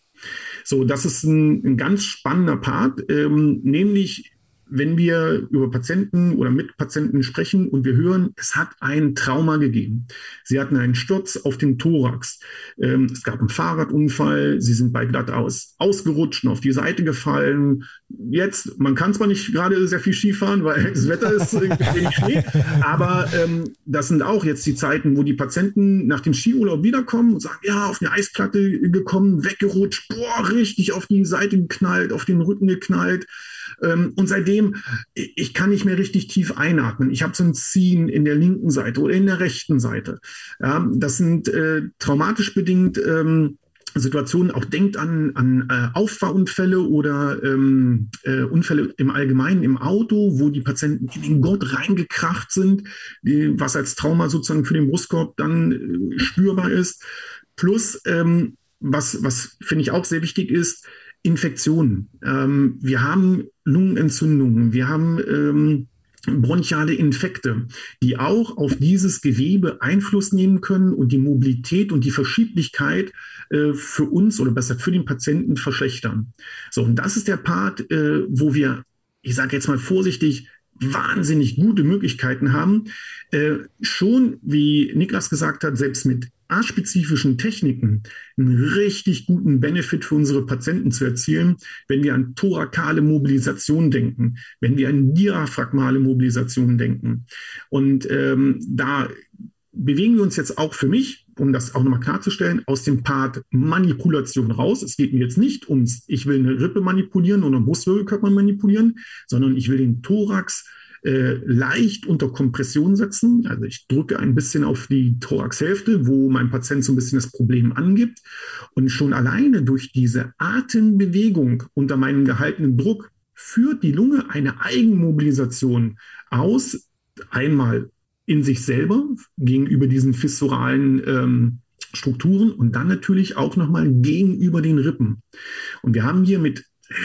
So, das ist ein, ein ganz spannender Part, ähm, nämlich wenn wir über Patienten oder mit Patienten sprechen und wir hören, es hat ein Trauma gegeben. Sie hatten einen Sturz auf den Thorax. Ähm, es gab einen Fahrradunfall. Sie sind bei Glattaus ausgerutscht und auf die Seite gefallen. Jetzt, man kann zwar nicht gerade sehr viel Skifahren, weil das Wetter ist wenig Schnee, aber ähm, das sind auch jetzt die Zeiten, wo die Patienten nach dem Skiurlaub wiederkommen und sagen, ja, auf eine Eisplatte gekommen, weggerutscht, boah, richtig auf die Seite geknallt, auf den Rücken geknallt. Ähm, und seitdem, ich kann nicht mehr richtig tief einatmen. Ich habe so ein Ziehen in der linken Seite oder in der rechten Seite. Ja, das sind äh, traumatisch bedingt ähm, Situationen, auch denkt an, an äh, Auffahrunfälle oder ähm, äh, Unfälle im Allgemeinen im Auto, wo die Patienten in den Gurt reingekracht sind, die, was als Trauma sozusagen für den Brustkorb dann äh, spürbar ist. Plus, ähm, was, was finde ich auch sehr wichtig ist, Infektionen. Ähm, wir haben Lungenentzündungen, wir haben ähm, bronchiale Infekte, die auch auf dieses Gewebe Einfluss nehmen können und die Mobilität und die Verschieblichkeit äh, für uns oder besser für den Patienten verschlechtern. So, und das ist der Part, äh, wo wir, ich sage jetzt mal vorsichtig, wahnsinnig gute Möglichkeiten haben, äh, schon, wie Niklas gesagt hat, selbst mit aspezifischen Techniken einen richtig guten Benefit für unsere Patienten zu erzielen, wenn wir an thorakale Mobilisation denken, wenn wir an diaphragmale Mobilisation denken. Und ähm, da bewegen wir uns jetzt auch für mich, um das auch nochmal klarzustellen, aus dem Part Manipulation raus. Es geht mir jetzt nicht ums, ich will eine Rippe manipulieren oder einen Brustwirbelkörper manipulieren, sondern ich will den Thorax äh, leicht unter Kompression setzen. Also ich drücke ein bisschen auf die Thoraxhälfte, wo mein Patient so ein bisschen das Problem angibt. Und schon alleine durch diese Atembewegung unter meinem gehaltenen Druck führt die Lunge eine Eigenmobilisation aus. Einmal in sich selber gegenüber diesen fissuralen ähm, Strukturen und dann natürlich auch nochmal gegenüber den Rippen. Und wir haben hier mit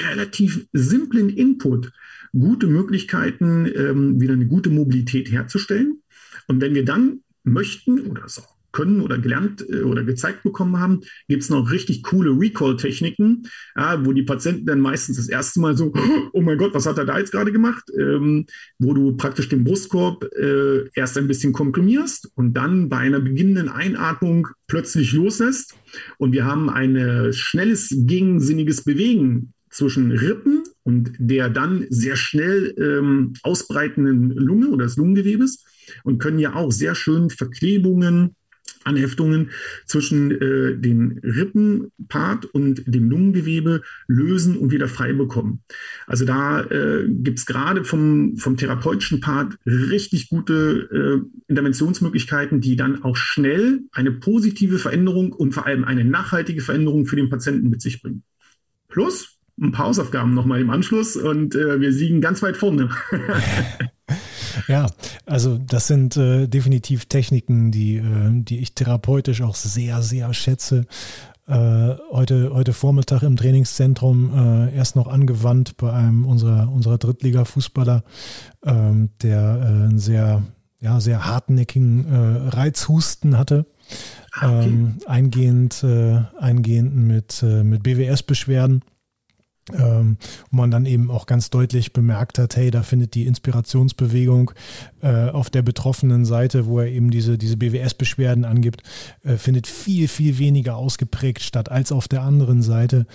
relativ simplen Input gute Möglichkeiten, ähm, wieder eine gute Mobilität herzustellen. Und wenn wir dann möchten oder so können oder gelernt äh, oder gezeigt bekommen haben, gibt es noch richtig coole Recall-Techniken, ja, wo die Patienten dann meistens das erste Mal so, oh mein Gott, was hat er da jetzt gerade gemacht? Ähm, wo du praktisch den Brustkorb äh, erst ein bisschen komprimierst und dann bei einer beginnenden Einatmung plötzlich loslässt. Und wir haben ein schnelles, gegensinniges Bewegen zwischen Rippen und der dann sehr schnell ähm, ausbreitenden Lunge oder des Lungengewebes und können ja auch sehr schön Verklebungen, Anheftungen zwischen äh, dem Rippenpart und dem Lungengewebe lösen und wieder frei bekommen. Also da äh, gibt es gerade vom, vom therapeutischen Part richtig gute äh, Interventionsmöglichkeiten, die dann auch schnell eine positive Veränderung und vor allem eine nachhaltige Veränderung für den Patienten mit sich bringen. Plus, ein paar Hausaufgaben nochmal im Anschluss und äh, wir siegen ganz weit vorne. ja, also das sind äh, definitiv Techniken, die, äh, die ich therapeutisch auch sehr, sehr schätze. Äh, heute, heute Vormittag im Trainingszentrum äh, erst noch angewandt bei einem unserer, unserer Drittliga-Fußballer, ähm, der äh, einen sehr, ja, sehr hartnäckigen Reizhusten hatte. Ah, okay. Ähm, eingehend, eingehend mit, mit BWS-Beschwerden ähm, wo man dann eben auch ganz deutlich bemerkt hat, hey, da findet die Inspirationsbewegung äh, auf der betroffenen Seite, wo er eben diese, diese BWS-Beschwerden angibt, äh, findet viel, viel weniger ausgeprägt statt als auf der anderen Seite.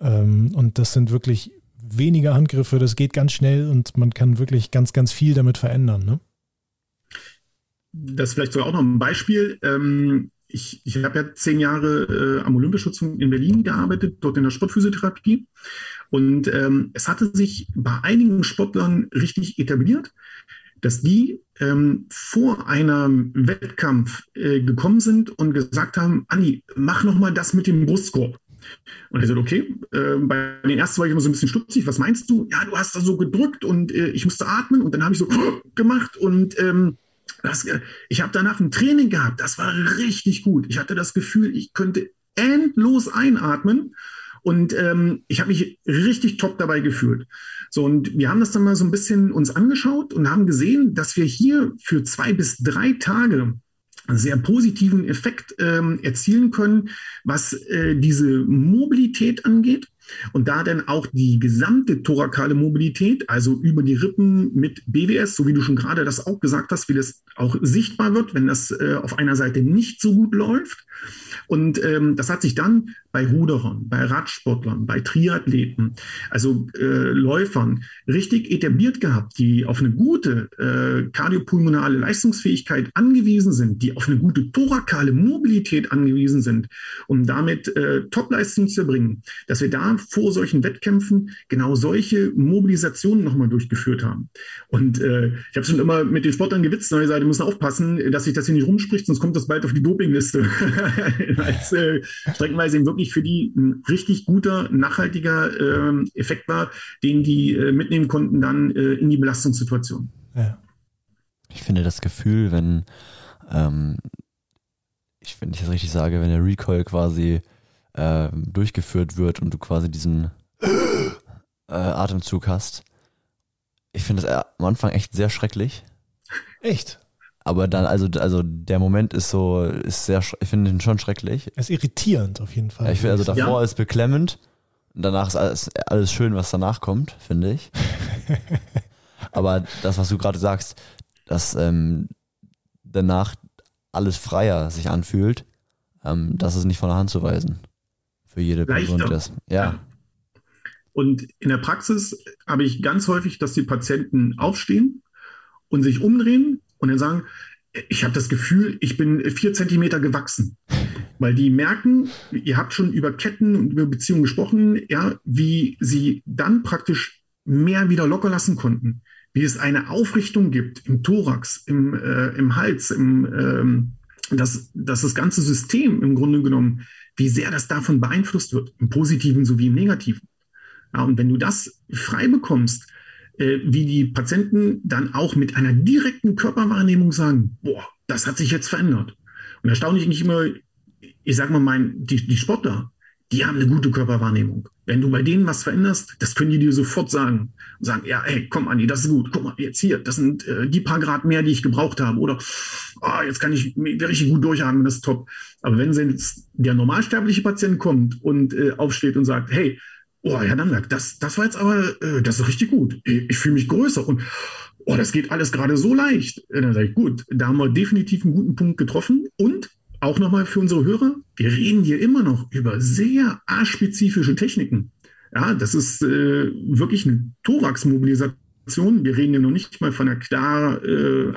Ähm, und das sind wirklich wenige Handgriffe, das geht ganz schnell und man kann wirklich ganz, ganz viel damit verändern. Ne? Das ist vielleicht so auch noch ein Beispiel. Ähm ich, ich habe ja zehn Jahre äh, am Olympischutz in Berlin gearbeitet, dort in der Sportphysiotherapie. Und ähm, es hatte sich bei einigen Sportlern richtig etabliert, dass die ähm, vor einem Wettkampf äh, gekommen sind und gesagt haben, Anni, mach noch mal das mit dem Brustkorb. Und er sagt, okay, äh, bei den ersten war ich immer so ein bisschen stutzig, was meinst du? Ja, du hast da so gedrückt und äh, ich musste atmen und dann habe ich so gemacht und ähm, das, ich habe danach ein Training gehabt, das war richtig gut. Ich hatte das Gefühl, ich könnte endlos einatmen und ähm, ich habe mich richtig top dabei gefühlt. So, und wir haben das dann mal so ein bisschen uns angeschaut und haben gesehen, dass wir hier für zwei bis drei Tage einen sehr positiven Effekt ähm, erzielen können, was äh, diese Mobilität angeht und da dann auch die gesamte thorakale Mobilität, also über die Rippen mit BWS, so wie du schon gerade das auch gesagt hast, wie das auch sichtbar wird, wenn das äh, auf einer Seite nicht so gut läuft. Und ähm, das hat sich dann bei Ruderern, bei Radsportlern, bei Triathleten, also äh, Läufern richtig etabliert gehabt, die auf eine gute äh, kardiopulmonale Leistungsfähigkeit angewiesen sind, die auf eine gute thorakale Mobilität angewiesen sind, um damit äh, Topleistung zu erbringen, dass wir da vor solchen Wettkämpfen genau solche Mobilisationen nochmal durchgeführt haben. Und äh, ich habe schon immer mit den Sportlern gewitzt, neue Seite müssen aufpassen, dass sich das hier nicht rumspricht, sonst kommt das bald auf die Dopingliste. Als äh, streckenweise eben wirklich für die ein richtig guter, nachhaltiger äh, Effekt war, den die äh, mitnehmen konnten dann äh, in die Belastungssituation. Ja. Ich finde das Gefühl, wenn ähm, ich, wenn ich das richtig sage, wenn der Recoil quasi äh, durchgeführt wird und du quasi diesen äh, Atemzug hast. Ich finde das am Anfang echt sehr schrecklich. Echt? Aber dann, also, also der Moment ist so, ist sehr, ich finde ihn schon schrecklich. Er ist irritierend auf jeden Fall. Ja, ich finde, also davor ja. ist beklemmend. Und danach ist alles, alles schön, was danach kommt, finde ich. Aber das, was du gerade sagst, dass ähm, danach alles freier sich anfühlt, ähm, das ist nicht von der Hand zu weisen. Für jede Person, das. Ja. ja. Und in der Praxis habe ich ganz häufig, dass die Patienten aufstehen und sich umdrehen und dann sagen, ich habe das Gefühl, ich bin vier Zentimeter gewachsen. Weil die merken, ihr habt schon über Ketten und über Beziehungen gesprochen, ja, wie sie dann praktisch mehr wieder locker lassen konnten. Wie es eine Aufrichtung gibt im Thorax, im, äh, im Hals, im, ähm, dass, dass das ganze System im Grunde genommen, wie sehr das davon beeinflusst wird, im Positiven sowie im Negativen. Ja, und wenn du das frei bekommst, äh, wie die Patienten dann auch mit einer direkten Körperwahrnehmung sagen, boah, das hat sich jetzt verändert. Und erstaunlich nicht immer, ich sage mal, mein, die, die Sportler, die haben eine gute Körperwahrnehmung. Wenn du bei denen was veränderst, das können die dir sofort sagen. Und sagen, ja, hey, komm Andi, das ist gut. Guck mal, jetzt hier, das sind äh, die paar Grad mehr, die ich gebraucht habe. Oder oh, jetzt kann ich richtig gut durchatmen, das ist top. Aber wenn jetzt der normalsterbliche Patient kommt und äh, aufsteht und sagt, hey, oh, Herr Dandak, das, das war jetzt aber, äh, das ist richtig gut. Ich, ich fühle mich größer und oh, das geht alles gerade so leicht. Äh, dann sage ich, gut, da haben wir definitiv einen guten Punkt getroffen. Und auch nochmal für unsere Hörer, wir reden hier immer noch über sehr aspezifische Techniken. Ja, das ist äh, wirklich eine Thorax-Mobilisation. Wir reden ja noch nicht mal von einer klar, äh,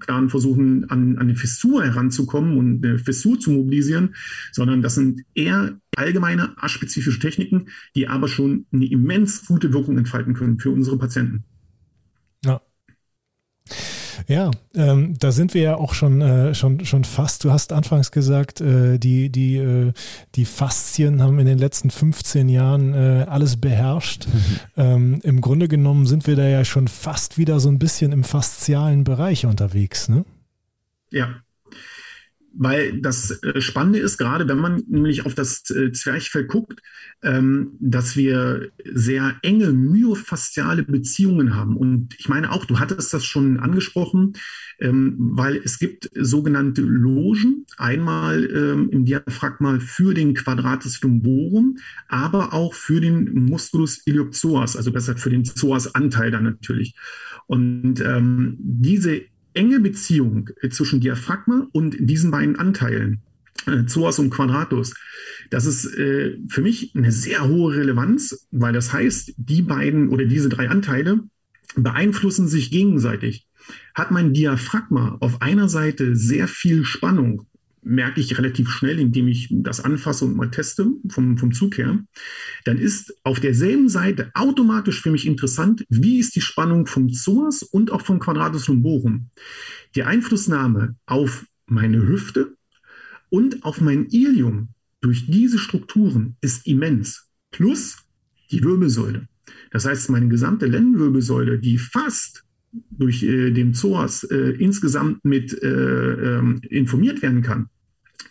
klaren Versuchen, an, an eine Fissur heranzukommen und eine Fissur zu mobilisieren, sondern das sind eher allgemeine, aspezifische Techniken, die aber schon eine immens gute Wirkung entfalten können für unsere Patienten. Ja. Ähm, da sind wir ja auch schon, äh, schon, schon fast. Du hast anfangs gesagt, äh, die, die, äh, die Faszien haben in den letzten 15 Jahren äh, alles beherrscht. Mhm. Ähm, Im Grunde genommen sind wir da ja schon fast wieder so ein bisschen im faszialen Bereich unterwegs, ne? Ja, weil das äh, Spannende ist, gerade wenn man nämlich auf das äh, Zwerchfell guckt, ähm, dass wir sehr enge myofasziale Beziehungen haben. Und ich meine auch, du hattest das schon angesprochen, ähm, weil es gibt sogenannte Logen, einmal ähm, im Diaphragma für den Quadratus lumborum, aber auch für den Musculus iliopsoas, also besser für den Psoas-Anteil dann natürlich. Und ähm, diese enge Beziehung äh, zwischen Diaphragma und diesen beiden Anteilen, äh, Psoas und Quadratus, das ist äh, für mich eine sehr hohe Relevanz, weil das heißt, die beiden oder diese drei Anteile beeinflussen sich gegenseitig. Hat mein Diaphragma auf einer Seite sehr viel Spannung merke ich relativ schnell, indem ich das anfasse und mal teste vom, vom Zug her, dann ist auf derselben Seite automatisch für mich interessant, wie ist die Spannung vom Psoas und auch vom Quadratus lumborum. Die Einflussnahme auf meine Hüfte und auf mein Ilium durch diese Strukturen ist immens. Plus die Wirbelsäule. Das heißt, meine gesamte Lendenwirbelsäule, die fast durch äh, den Psoas äh, insgesamt mit äh, ähm, informiert werden kann,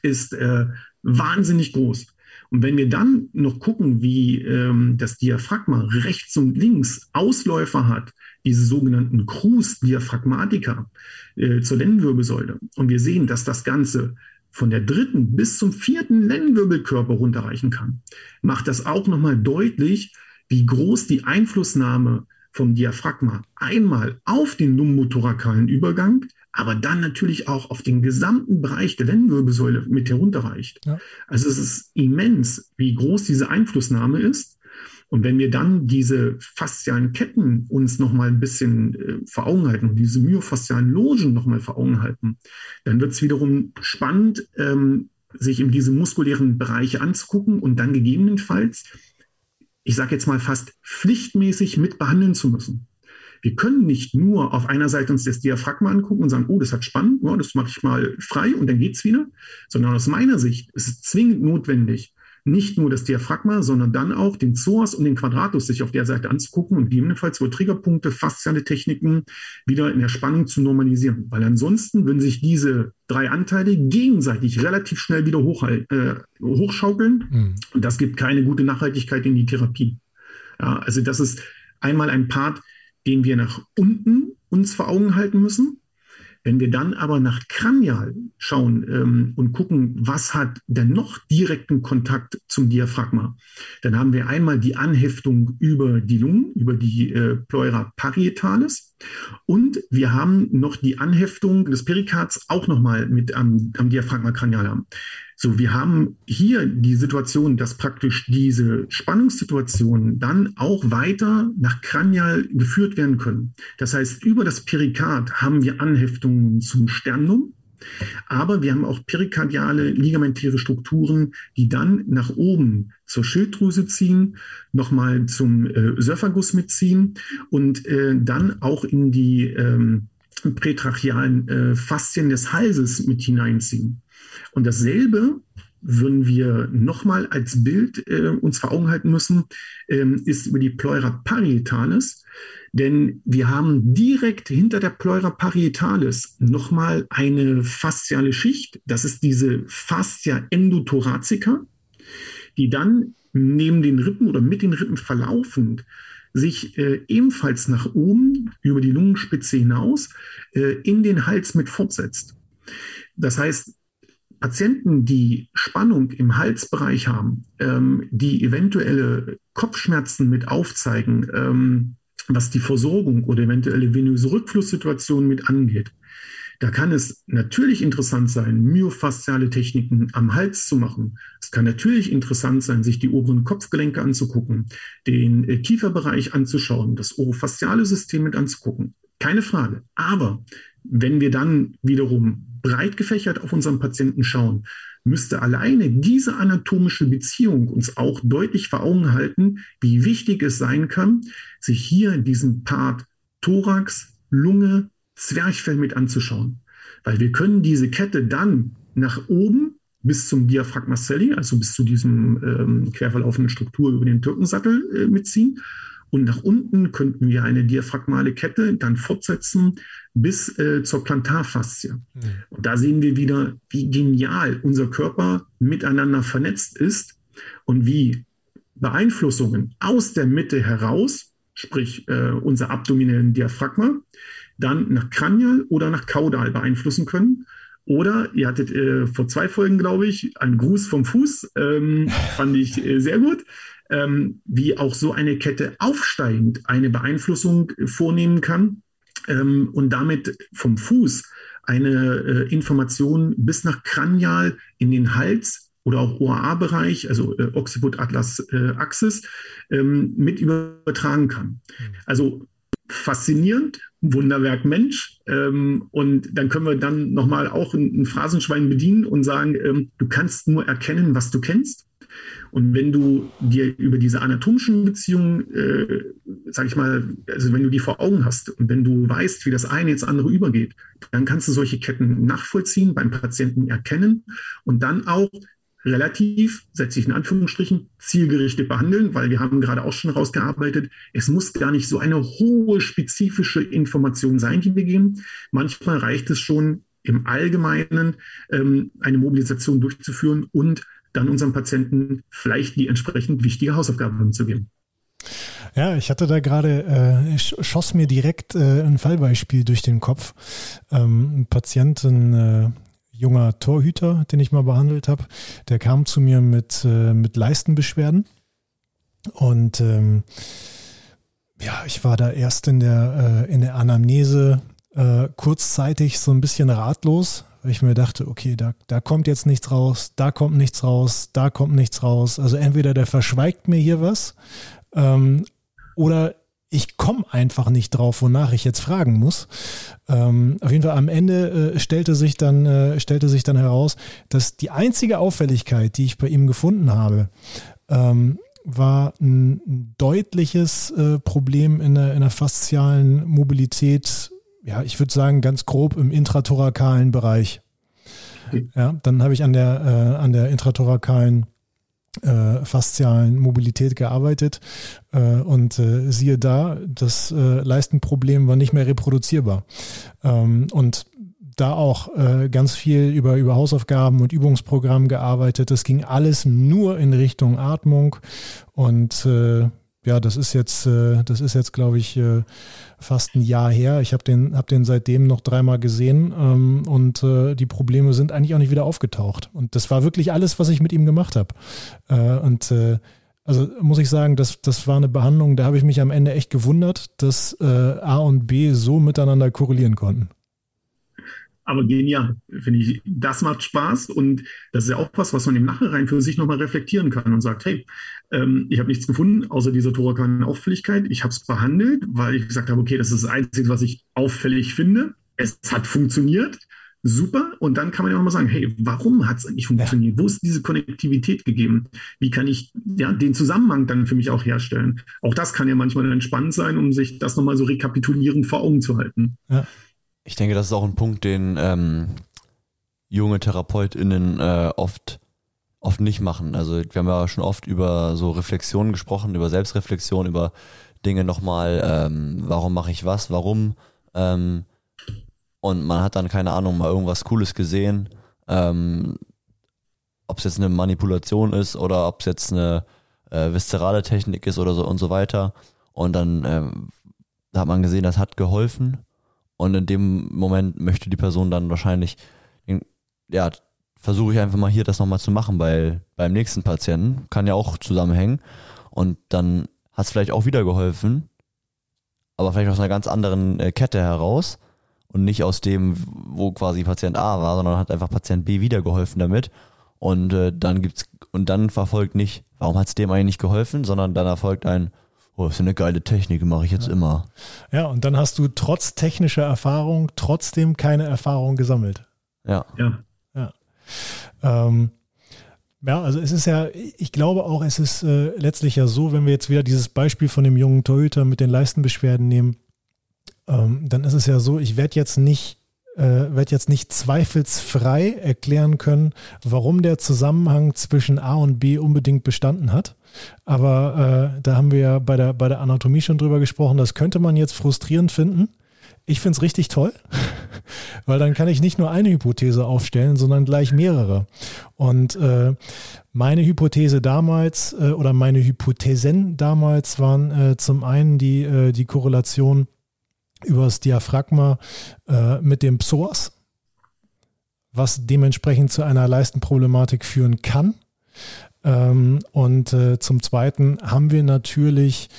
ist äh, wahnsinnig groß. Und wenn wir dann noch gucken, wie ähm, das Diaphragma rechts und links Ausläufer hat, diese sogenannten Crus Diaphragmatica äh, zur Lendenwirbelsäule, und wir sehen, dass das Ganze von der dritten bis zum vierten Lendenwirbelkörper runterreichen kann, macht das auch nochmal deutlich, wie groß die Einflussnahme vom Diaphragma einmal auf den lumbotorakalen Übergang, aber dann natürlich auch auf den gesamten Bereich der Lendenwirbelsäule mit herunterreicht. Ja. Also es ist immens, wie groß diese Einflussnahme ist. Und wenn wir dann diese faszialen Ketten uns nochmal ein bisschen äh, vor Augen halten und diese myofaszialen Logen nochmal vor Augen halten, dann wird es wiederum spannend, ähm, sich in diese muskulären Bereiche anzugucken und dann gegebenenfalls, ich sage jetzt mal fast pflichtmäßig mit behandeln zu müssen. Wir können nicht nur auf einer Seite uns das Diaphragma angucken und sagen, oh, das hat spannend, oh, das mache ich mal frei und dann geht's wieder, sondern aus meiner Sicht ist es zwingend notwendig, nicht nur das Diaphragma, sondern dann auch den Psoas und den Quadratus sich auf der Seite anzugucken und gegebenenfalls über Triggerpunkte, fasziale Techniken wieder in der Spannung zu normalisieren. Weil ansonsten würden sich diese drei Anteile gegenseitig relativ schnell wieder hoch, äh, hochschaukeln. Mhm. Und das gibt keine gute Nachhaltigkeit in die Therapie. Ja, also das ist einmal ein Part, den wir nach unten uns vor Augen halten müssen. Wenn wir dann aber nach Kranial schauen ähm, und gucken, was hat denn noch direkten Kontakt zum Diaphragma, dann haben wir einmal die Anheftung über die Lungen, über die äh, Pleura parietalis und wir haben noch die Anheftung des Perikards auch nochmal mit am, am Diaphragma cranial. So, wir haben hier die Situation, dass praktisch diese Spannungssituationen dann auch weiter nach Kranial geführt werden können. Das heißt, über das Perikard haben wir Anheftungen zum Sternum, aber wir haben auch perikardiale ligamentäre Strukturen, die dann nach oben zur Schilddrüse ziehen, nochmal zum äh, Söphagus mitziehen und äh, dann auch in die ähm, prätrachialen äh, Faszien des Halses mit hineinziehen. Und dasselbe würden wir nochmal als Bild äh, uns vor Augen halten müssen, ähm, ist über die Pleura parietalis. Denn wir haben direkt hinter der Pleura parietalis nochmal eine fasziale Schicht. Das ist diese Fascia endothoracica, die dann neben den Rippen oder mit den Rippen verlaufend sich äh, ebenfalls nach oben über die Lungenspitze hinaus äh, in den Hals mit fortsetzt. Das heißt, Patienten, die Spannung im Halsbereich haben, ähm, die eventuelle Kopfschmerzen mit aufzeigen, ähm, was die Versorgung oder eventuelle venöse Rückflusssituationen mit angeht, da kann es natürlich interessant sein, myofasziale Techniken am Hals zu machen. Es kann natürlich interessant sein, sich die oberen Kopfgelenke anzugucken, den äh, Kieferbereich anzuschauen, das orofasziale System mit anzugucken. Keine Frage. Aber wenn wir dann wiederum breit gefächert auf unseren Patienten schauen, müsste alleine diese anatomische Beziehung uns auch deutlich vor Augen halten, wie wichtig es sein kann, sich hier diesen Part Thorax, Lunge, Zwerchfell mit anzuschauen. Weil wir können diese Kette dann nach oben bis zum Diaphragma celli, also bis zu diesem ähm, querverlaufenden Struktur über den Türkensattel äh, mitziehen. Und nach unten könnten wir eine diaphragmale Kette dann fortsetzen bis äh, zur Plantarfaszie. Mhm. Und da sehen wir wieder, wie genial unser Körper miteinander vernetzt ist und wie Beeinflussungen aus der Mitte heraus, sprich äh, unser abdominellen Diaphragma, dann nach Kranial oder nach Kaudal beeinflussen können. Oder ihr hattet äh, vor zwei Folgen, glaube ich, einen Gruß vom Fuß, ähm, fand ich äh, sehr gut ähm, wie auch so eine Kette aufsteigend eine Beeinflussung vornehmen kann ähm, und damit vom Fuß eine äh, Information bis nach Kranial in den Hals oder auch OAA-Bereich, also äh, Occiput-Atlas-Axis, äh, ähm, mit übertragen kann. Mhm. Also faszinierend, Wunderwerk Mensch. Ähm, und dann können wir dann nochmal auch ein, ein Phrasenschwein bedienen und sagen, ähm, du kannst nur erkennen, was du kennst. Und wenn du dir über diese anatomischen Beziehungen, äh, sag ich mal, also wenn du die vor Augen hast und wenn du weißt, wie das eine ins andere übergeht, dann kannst du solche Ketten nachvollziehen, beim Patienten erkennen und dann auch relativ, setze ich in Anführungsstrichen, zielgerichtet behandeln, weil wir haben gerade auch schon rausgearbeitet, es muss gar nicht so eine hohe spezifische Information sein, die wir geben. Manchmal reicht es schon im Allgemeinen, ähm, eine Mobilisation durchzuführen und dann unserem Patienten vielleicht die entsprechend wichtige Hausaufgabe mitzugeben. Ja, ich hatte da gerade, äh, schoss mir direkt äh, ein Fallbeispiel durch den Kopf. Ähm, ein Patientin, äh, junger Torhüter, den ich mal behandelt habe. Der kam zu mir mit, äh, mit Leistenbeschwerden. Und ähm, ja, ich war da erst in der, äh, in der Anamnese äh, kurzzeitig so ein bisschen ratlos, weil ich mir dachte, okay, da, da kommt jetzt nichts raus, da kommt nichts raus, da kommt nichts raus. Also entweder der verschweigt mir hier was ähm, oder ich komme einfach nicht drauf, wonach ich jetzt fragen muss. Ähm, auf jeden Fall am Ende äh, stellte sich dann äh, stellte sich dann heraus, dass die einzige Auffälligkeit, die ich bei ihm gefunden habe, ähm, war ein deutliches äh, Problem in der, in der faszialen Mobilität. Ja, ich würde sagen ganz grob im intrathorakalen Bereich. Ja, dann habe ich an der äh, an der intrathorakalen äh, faszialen Mobilität gearbeitet äh, und äh, siehe da, das äh, Leistenproblem war nicht mehr reproduzierbar. Ähm, und da auch äh, ganz viel über, über Hausaufgaben und Übungsprogramm gearbeitet. Das ging alles nur in Richtung Atmung und äh, ja, das ist jetzt, äh, das ist jetzt, glaube ich, äh, fast ein Jahr her. Ich habe den, hab den seitdem noch dreimal gesehen ähm, und äh, die Probleme sind eigentlich auch nicht wieder aufgetaucht. Und das war wirklich alles, was ich mit ihm gemacht habe. Und also muss ich sagen, das, das war eine Behandlung, da habe ich mich am Ende echt gewundert, dass A und B so miteinander korrelieren konnten aber genial, finde ich. Das macht Spaß und das ist ja auch was, was man im Nachhinein für sich nochmal reflektieren kann und sagt, hey, ähm, ich habe nichts gefunden, außer dieser thorakalen Auffälligkeit. Ich habe es behandelt, weil ich gesagt habe, okay, das ist das Einzige, was ich auffällig finde. Es hat funktioniert. Super. Und dann kann man ja nochmal sagen, hey, warum hat es eigentlich funktioniert? Ja. Wo ist diese Konnektivität gegeben? Wie kann ich ja, den Zusammenhang dann für mich auch herstellen? Auch das kann ja manchmal dann spannend sein, um sich das nochmal so rekapitulierend vor Augen zu halten. Ja. Ich denke, das ist auch ein Punkt, den ähm, junge TherapeutInnen äh, oft, oft nicht machen. Also wir haben ja schon oft über so Reflexionen gesprochen, über Selbstreflexion, über Dinge nochmal, ähm, warum mache ich was, warum. Ähm, und man hat dann, keine Ahnung, mal irgendwas Cooles gesehen. Ähm, ob es jetzt eine Manipulation ist oder ob es jetzt eine äh, viszerale Technik ist oder so und so weiter. Und dann ähm, hat man gesehen, das hat geholfen. Und in dem Moment möchte die Person dann wahrscheinlich, ja, versuche ich einfach mal hier das nochmal zu machen bei, beim nächsten Patienten. Kann ja auch zusammenhängen. Und dann hat es vielleicht auch wieder geholfen, aber vielleicht aus einer ganz anderen äh, Kette heraus und nicht aus dem, wo quasi Patient A war, sondern hat einfach Patient B wieder geholfen damit. Und äh, dann gibt's und dann verfolgt nicht, warum hat es dem eigentlich nicht geholfen, sondern dann erfolgt ein, Oh, das ist eine geile Technik, mache ich jetzt ja. immer. Ja, und dann hast du trotz technischer Erfahrung trotzdem keine Erfahrung gesammelt. Ja. Ja. Ja. Ähm, ja, also es ist ja, ich glaube auch, es ist äh, letztlich ja so, wenn wir jetzt wieder dieses Beispiel von dem jungen Torhüter mit den Leistenbeschwerden nehmen, ähm, dann ist es ja so, ich werde jetzt nicht äh, werde jetzt nicht zweifelsfrei erklären können, warum der Zusammenhang zwischen A und B unbedingt bestanden hat. Aber äh, da haben wir ja bei der, bei der Anatomie schon drüber gesprochen. Das könnte man jetzt frustrierend finden. Ich finde es richtig toll, weil dann kann ich nicht nur eine Hypothese aufstellen, sondern gleich mehrere. Und äh, meine Hypothese damals äh, oder meine Hypothesen damals waren äh, zum einen die, äh, die Korrelation über das Diaphragma äh, mit dem Psoas, was dementsprechend zu einer Leistenproblematik führen kann. Ähm, und äh, zum Zweiten haben wir natürlich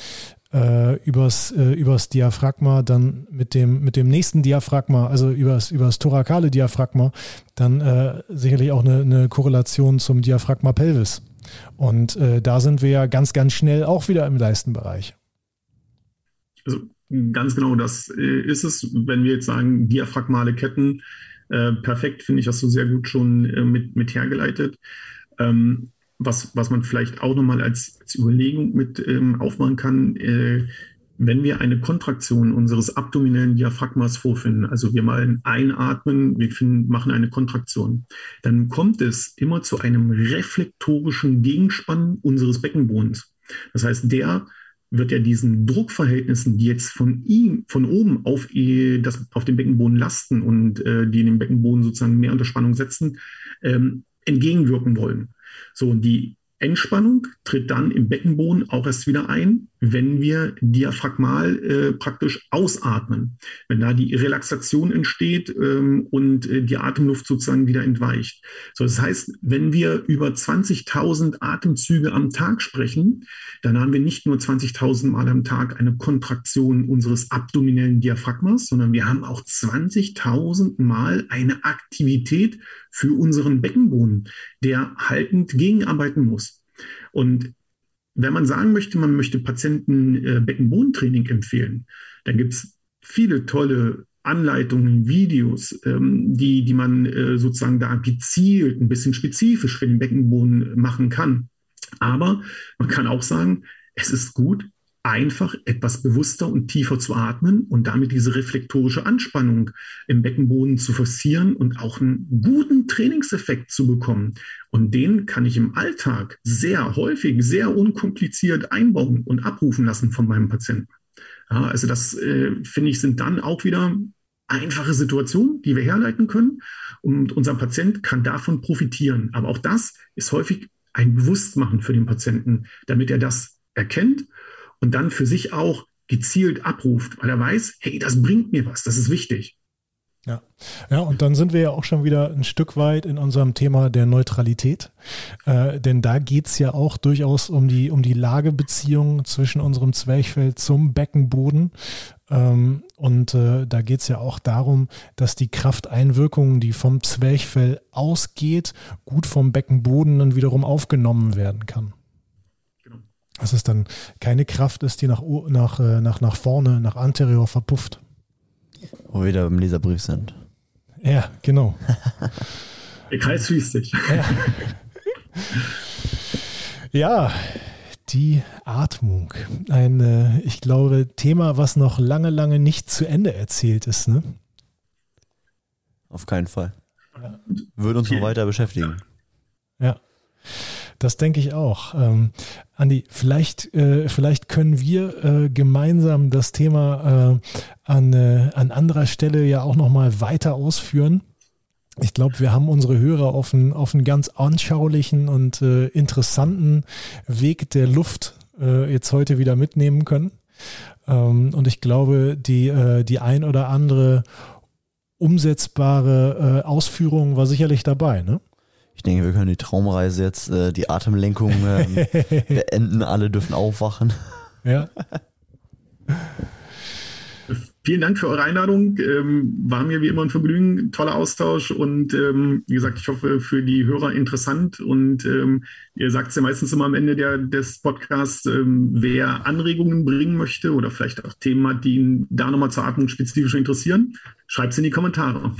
äh, übers, äh, übers Diaphragma dann mit dem, mit dem nächsten Diaphragma, also übers, übers thorakale Diaphragma, dann äh, sicherlich auch eine, eine Korrelation zum Diaphragma pelvis. Und äh, da sind wir ja ganz, ganz schnell auch wieder im Leistenbereich. Also ganz genau das ist es, wenn wir jetzt sagen, diaphragmale Ketten, äh, perfekt, finde ich, hast du sehr gut schon mit, mit hergeleitet. Ähm, was, was man vielleicht auch nochmal als, als Überlegung mit ähm, aufmachen kann, äh, wenn wir eine Kontraktion unseres abdominellen Diaphragmas vorfinden, also wir mal einatmen, wir finden, machen eine Kontraktion, dann kommt es immer zu einem reflektorischen Gegenspann unseres Beckenbodens. Das heißt, der wird ja diesen Druckverhältnissen, die jetzt von ihm, von oben auf, das, auf den Beckenboden lasten und äh, die den Beckenboden sozusagen mehr unter Spannung setzen, ähm, entgegenwirken wollen. So, und die Entspannung tritt dann im Beckenboden auch erst wieder ein, wenn wir diaphragmal äh, praktisch ausatmen, wenn da die Relaxation entsteht ähm, und äh, die Atemluft sozusagen wieder entweicht. So, das heißt, wenn wir über 20.000 Atemzüge am Tag sprechen, dann haben wir nicht nur 20.000 Mal am Tag eine Kontraktion unseres abdominellen Diaphragmas, sondern wir haben auch 20.000 Mal eine Aktivität für unseren Beckenboden, der haltend gegenarbeiten muss. Und wenn man sagen möchte, man möchte Patienten äh, Beckenbodentraining empfehlen, dann gibt es viele tolle Anleitungen, Videos, ähm, die, die man äh, sozusagen da gezielt, ein bisschen spezifisch für den Beckenboden machen kann. Aber man kann auch sagen, es ist gut, einfach etwas bewusster und tiefer zu atmen und damit diese reflektorische Anspannung im Beckenboden zu forcieren und auch einen guten Trainingseffekt zu bekommen. Und den kann ich im Alltag sehr häufig, sehr unkompliziert einbauen und abrufen lassen von meinem Patienten. Ja, also das äh, finde ich sind dann auch wieder einfache Situationen, die wir herleiten können und unser Patient kann davon profitieren. Aber auch das ist häufig ein Bewusstmachen für den Patienten, damit er das erkennt und dann für sich auch gezielt abruft, weil er weiß, hey, das bringt mir was, das ist wichtig. Ja. ja, und dann sind wir ja auch schon wieder ein Stück weit in unserem Thema der Neutralität. Äh, denn da geht es ja auch durchaus um die, um die Lagebeziehung zwischen unserem Zwerchfell zum Beckenboden. Ähm, und äh, da geht es ja auch darum, dass die Krafteinwirkung, die vom Zwerchfell ausgeht, gut vom Beckenboden dann wiederum aufgenommen werden kann dass es dann keine Kraft ist, die nach, nach, äh, nach, nach vorne, nach anterior verpufft. Wo wir wieder im Leserbrief sind. Ja, genau. Der Kreis schließt sich. Ja. ja, die Atmung. Ein, äh, ich glaube, Thema, was noch lange, lange nicht zu Ende erzählt ist. Ne? Auf keinen Fall. Ja. Würde uns noch weiter beschäftigen. Ja. Das denke ich auch. Ähm, Andi, vielleicht, äh, vielleicht können wir äh, gemeinsam das Thema äh, an, äh, an anderer Stelle ja auch nochmal weiter ausführen. Ich glaube, wir haben unsere Hörer auf einen, auf einen ganz anschaulichen und äh, interessanten Weg der Luft äh, jetzt heute wieder mitnehmen können. Ähm, und ich glaube, die, die ein oder andere umsetzbare Ausführung war sicherlich dabei. Ne? Ich denke, wir können die Traumreise jetzt, äh, die Atemlenkung äh, beenden. Alle dürfen aufwachen. Ja. Vielen Dank für eure Einladung. Ähm, war mir wie immer ein Vergnügen, toller Austausch und ähm, wie gesagt, ich hoffe für die Hörer interessant. Und ähm, ihr sagt es ja meistens immer am Ende der, des Podcasts, ähm, wer Anregungen bringen möchte oder vielleicht auch Themen hat, die ihn da nochmal zur Atmung spezifisch interessieren, schreibt es in die Kommentare.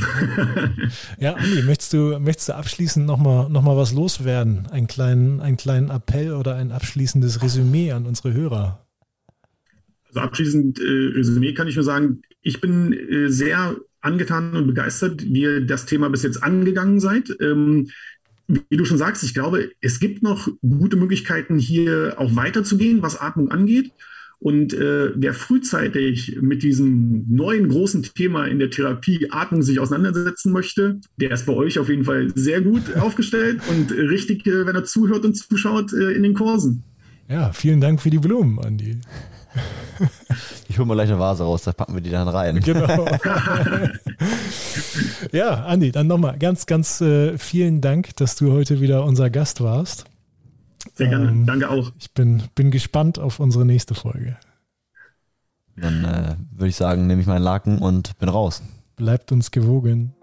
ja, Andi, möchtest du, möchtest du abschließend nochmal noch mal was loswerden? Einen kleinen, einen kleinen Appell oder ein abschließendes Resümee an unsere Hörer? Also abschließend äh, Resümee kann ich nur sagen, ich bin äh, sehr angetan und begeistert, wie ihr das Thema bis jetzt angegangen seid. Ähm, wie du schon sagst, ich glaube, es gibt noch gute Möglichkeiten, hier auch weiterzugehen, was Atmung angeht. Und äh, wer frühzeitig mit diesem neuen großen Thema in der Therapie Atmung sich auseinandersetzen möchte, der ist bei euch auf jeden Fall sehr gut aufgestellt und richtig, äh, wenn er zuhört und zuschaut, äh, in den Kursen. Ja, vielen Dank für die Blumen, Andi. Ich hole mal gleich eine Vase raus, da packen wir die dann rein. Genau. ja, Andi, dann nochmal ganz, ganz äh, vielen Dank, dass du heute wieder unser Gast warst. Sehr gerne, ähm, danke auch. Ich bin, bin gespannt auf unsere nächste Folge. Dann äh, würde ich sagen, nehme ich meinen Laken und bin raus. Bleibt uns gewogen.